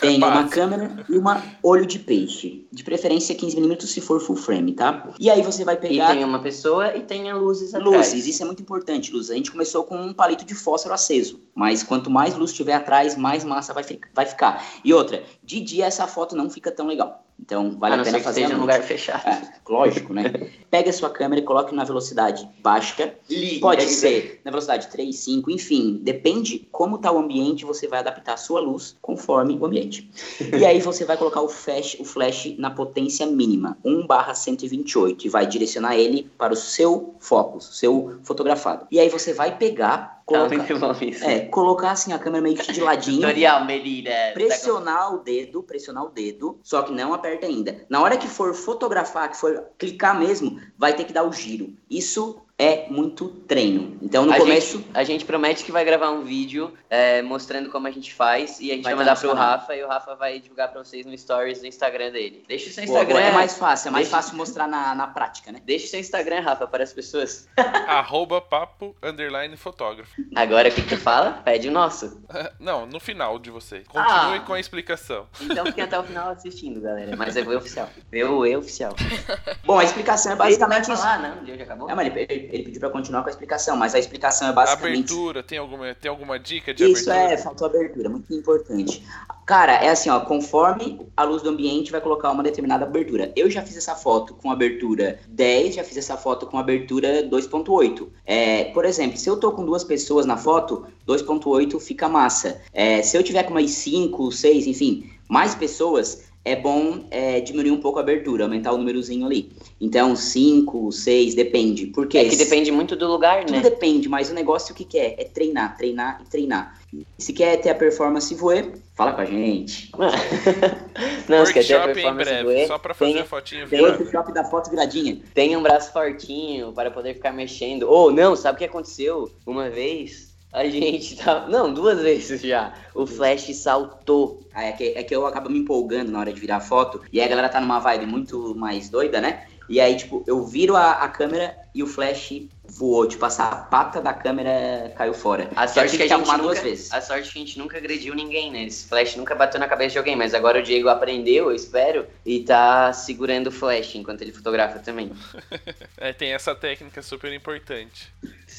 tenha uma câmera e uma olho de peixe. De preferência 15mm se for full frame, tá? E aí você vai E pegar tem uma pessoa e tem a luzes atrás. luzes, isso é muito importante, luz. A gente começou com um palito de fósforo aceso, mas quanto mais luz tiver atrás, mais massa vai, fi- vai ficar. E outra, de dia essa foto não fica tão legal. Então vale a a, pena fazer num noite. lugar fechado. É, lógico, né? Pega a sua câmera e coloque na velocidade baixa. Liga, Pode liga. ser na velocidade 3, 5, enfim. Depende como tá o ambiente, você vai adaptar a sua luz conforme o ambiente. E aí você vai colocar o flash, o flash na potência mínima, 1 barra 128, e vai direcionar ele para o seu foco, seu fotografado. E aí você vai pegar, Tá colocar, é, colocar assim a câmera meio que de ladinho. Tutorial, Melina. Pressionar o dedo, pressionar o dedo, só que não aperta ainda. Na hora que for fotografar, que for clicar mesmo, vai ter que dar o giro. Isso é muito treino. Então no a começo. Gente, a gente promete que vai gravar um vídeo é, mostrando como a gente faz e a gente vai, Vai mandar pro canal. Rafa e o Rafa vai divulgar pra vocês no stories do Instagram dele. Deixa o seu Instagram. boa, é mais fácil, é mais Deixa- fácil mostrar na, na prática, né? Deixa o seu Instagram, Rafa, para as pessoas. Arroba papo underline fotógrafo. Agora o que, tu fala? Pede o nosso. Não, no final de você. Continue Ah. com a explicação. Então fiquem até o final assistindo, galera. Mas é o oficial. Eu, eu oficial. Bom, a explicação é basicamente Vai isso. falar, não? O dia já acabou? É, mas ele, ele- pediu pra continuar com a explicação, mas a explicação é basicamente. Abertura, tem alguma, tem alguma dica de Isso abertura? é, faltou abertura, muito importante. Cara, é assim, ó, conforme a luz do ambiente vai colocar uma determinada abertura. Eu já fiz essa foto com abertura 10, já fiz essa foto com abertura 2.8. É, por exemplo, se eu tô com duas pessoas na foto, 2.8 fica massa. É, se eu tiver com mais 5, 6, enfim, mais pessoas, é bom é, diminuir um pouco a abertura, aumentar o númerozinho ali. Então, 5, 6, depende. Porque É que depende muito do lugar, tudo né? depende, mas o negócio o que, que é? É treinar, treinar e treinar. Se quer ter a performance voe, fala com a gente. Não, você quer ter a Workshop em performance breve, voe, só pra fazer tenha, a fotinho Tem virar. o shop da foto viradinha. tenha um braço fortinho para poder ficar mexendo. Ou não, sabe o que aconteceu? Uma vez a gente tá. Não, duas vezes já. O Flash saltou. É que, é que eu acabo me empolgando na hora de virar foto. E aí a galera tá numa vibe muito mais doida, né? E aí, tipo, eu viro a, a câmera e o flash voou. Tipo, a sapata da câmera caiu fora. A sorte que a gente nunca, duas vezes. A sorte que a gente nunca agrediu ninguém, né? Esse flash nunca bateu na cabeça de alguém, mas agora o Diego aprendeu, eu espero, e tá segurando o flash enquanto ele fotografa também. É, tem essa técnica super importante.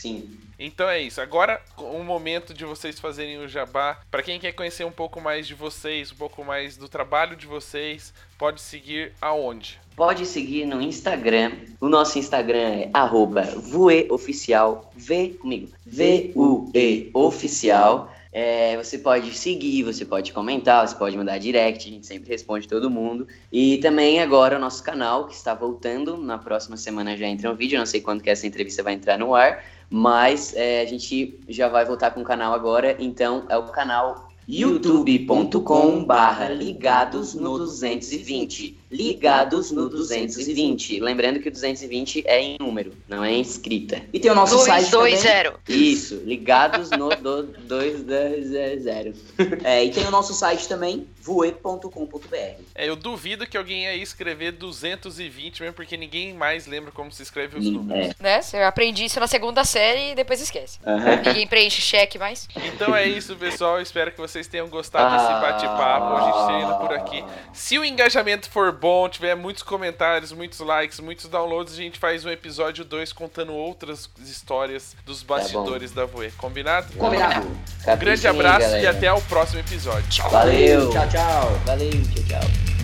Sim. Então é isso. Agora, o momento de vocês fazerem o jabá. Pra quem quer conhecer um pouco mais de vocês, um pouco mais do trabalho de vocês, pode seguir aonde? Pode seguir no Instagram. O nosso Instagram é arroba voeoficial. V comigo. V-U-E oficial. É, você pode seguir, você pode comentar, você pode mandar direct, a gente sempre responde todo mundo. E também agora o nosso canal, que está voltando, na próxima semana já entra um vídeo, não sei quando que essa entrevista vai entrar no ar, mas é, a gente já vai voltar com o canal agora, então é o canal youtube.com barra ligados no 220 ligados no 220 lembrando que o 220 é em número não é em escrita. E tem o nosso site também. 220. isso ligados no do 220 É, e tem o nosso site também, voe.com.br. É, eu duvido que alguém aí escrever 220 mesmo, porque ninguém mais lembra como se escreve os É. números. Né? Você aprendi isso na segunda série e depois esquece. Ninguém preenche cheque mais. Então é isso, pessoal. Espero que vocês tenham gostado desse Ah. bate-papo. A gente termina por aqui. Se o engajamento for bom, tiver muitos comentários, muitos likes, muitos downloads, a gente faz um episódio 2 contando outras histórias dos bastidores da Voe. Combinado? Combinado. Um grande abraço e até o próximo episódio. valeu Tchau, tchau. valeu tchau tchau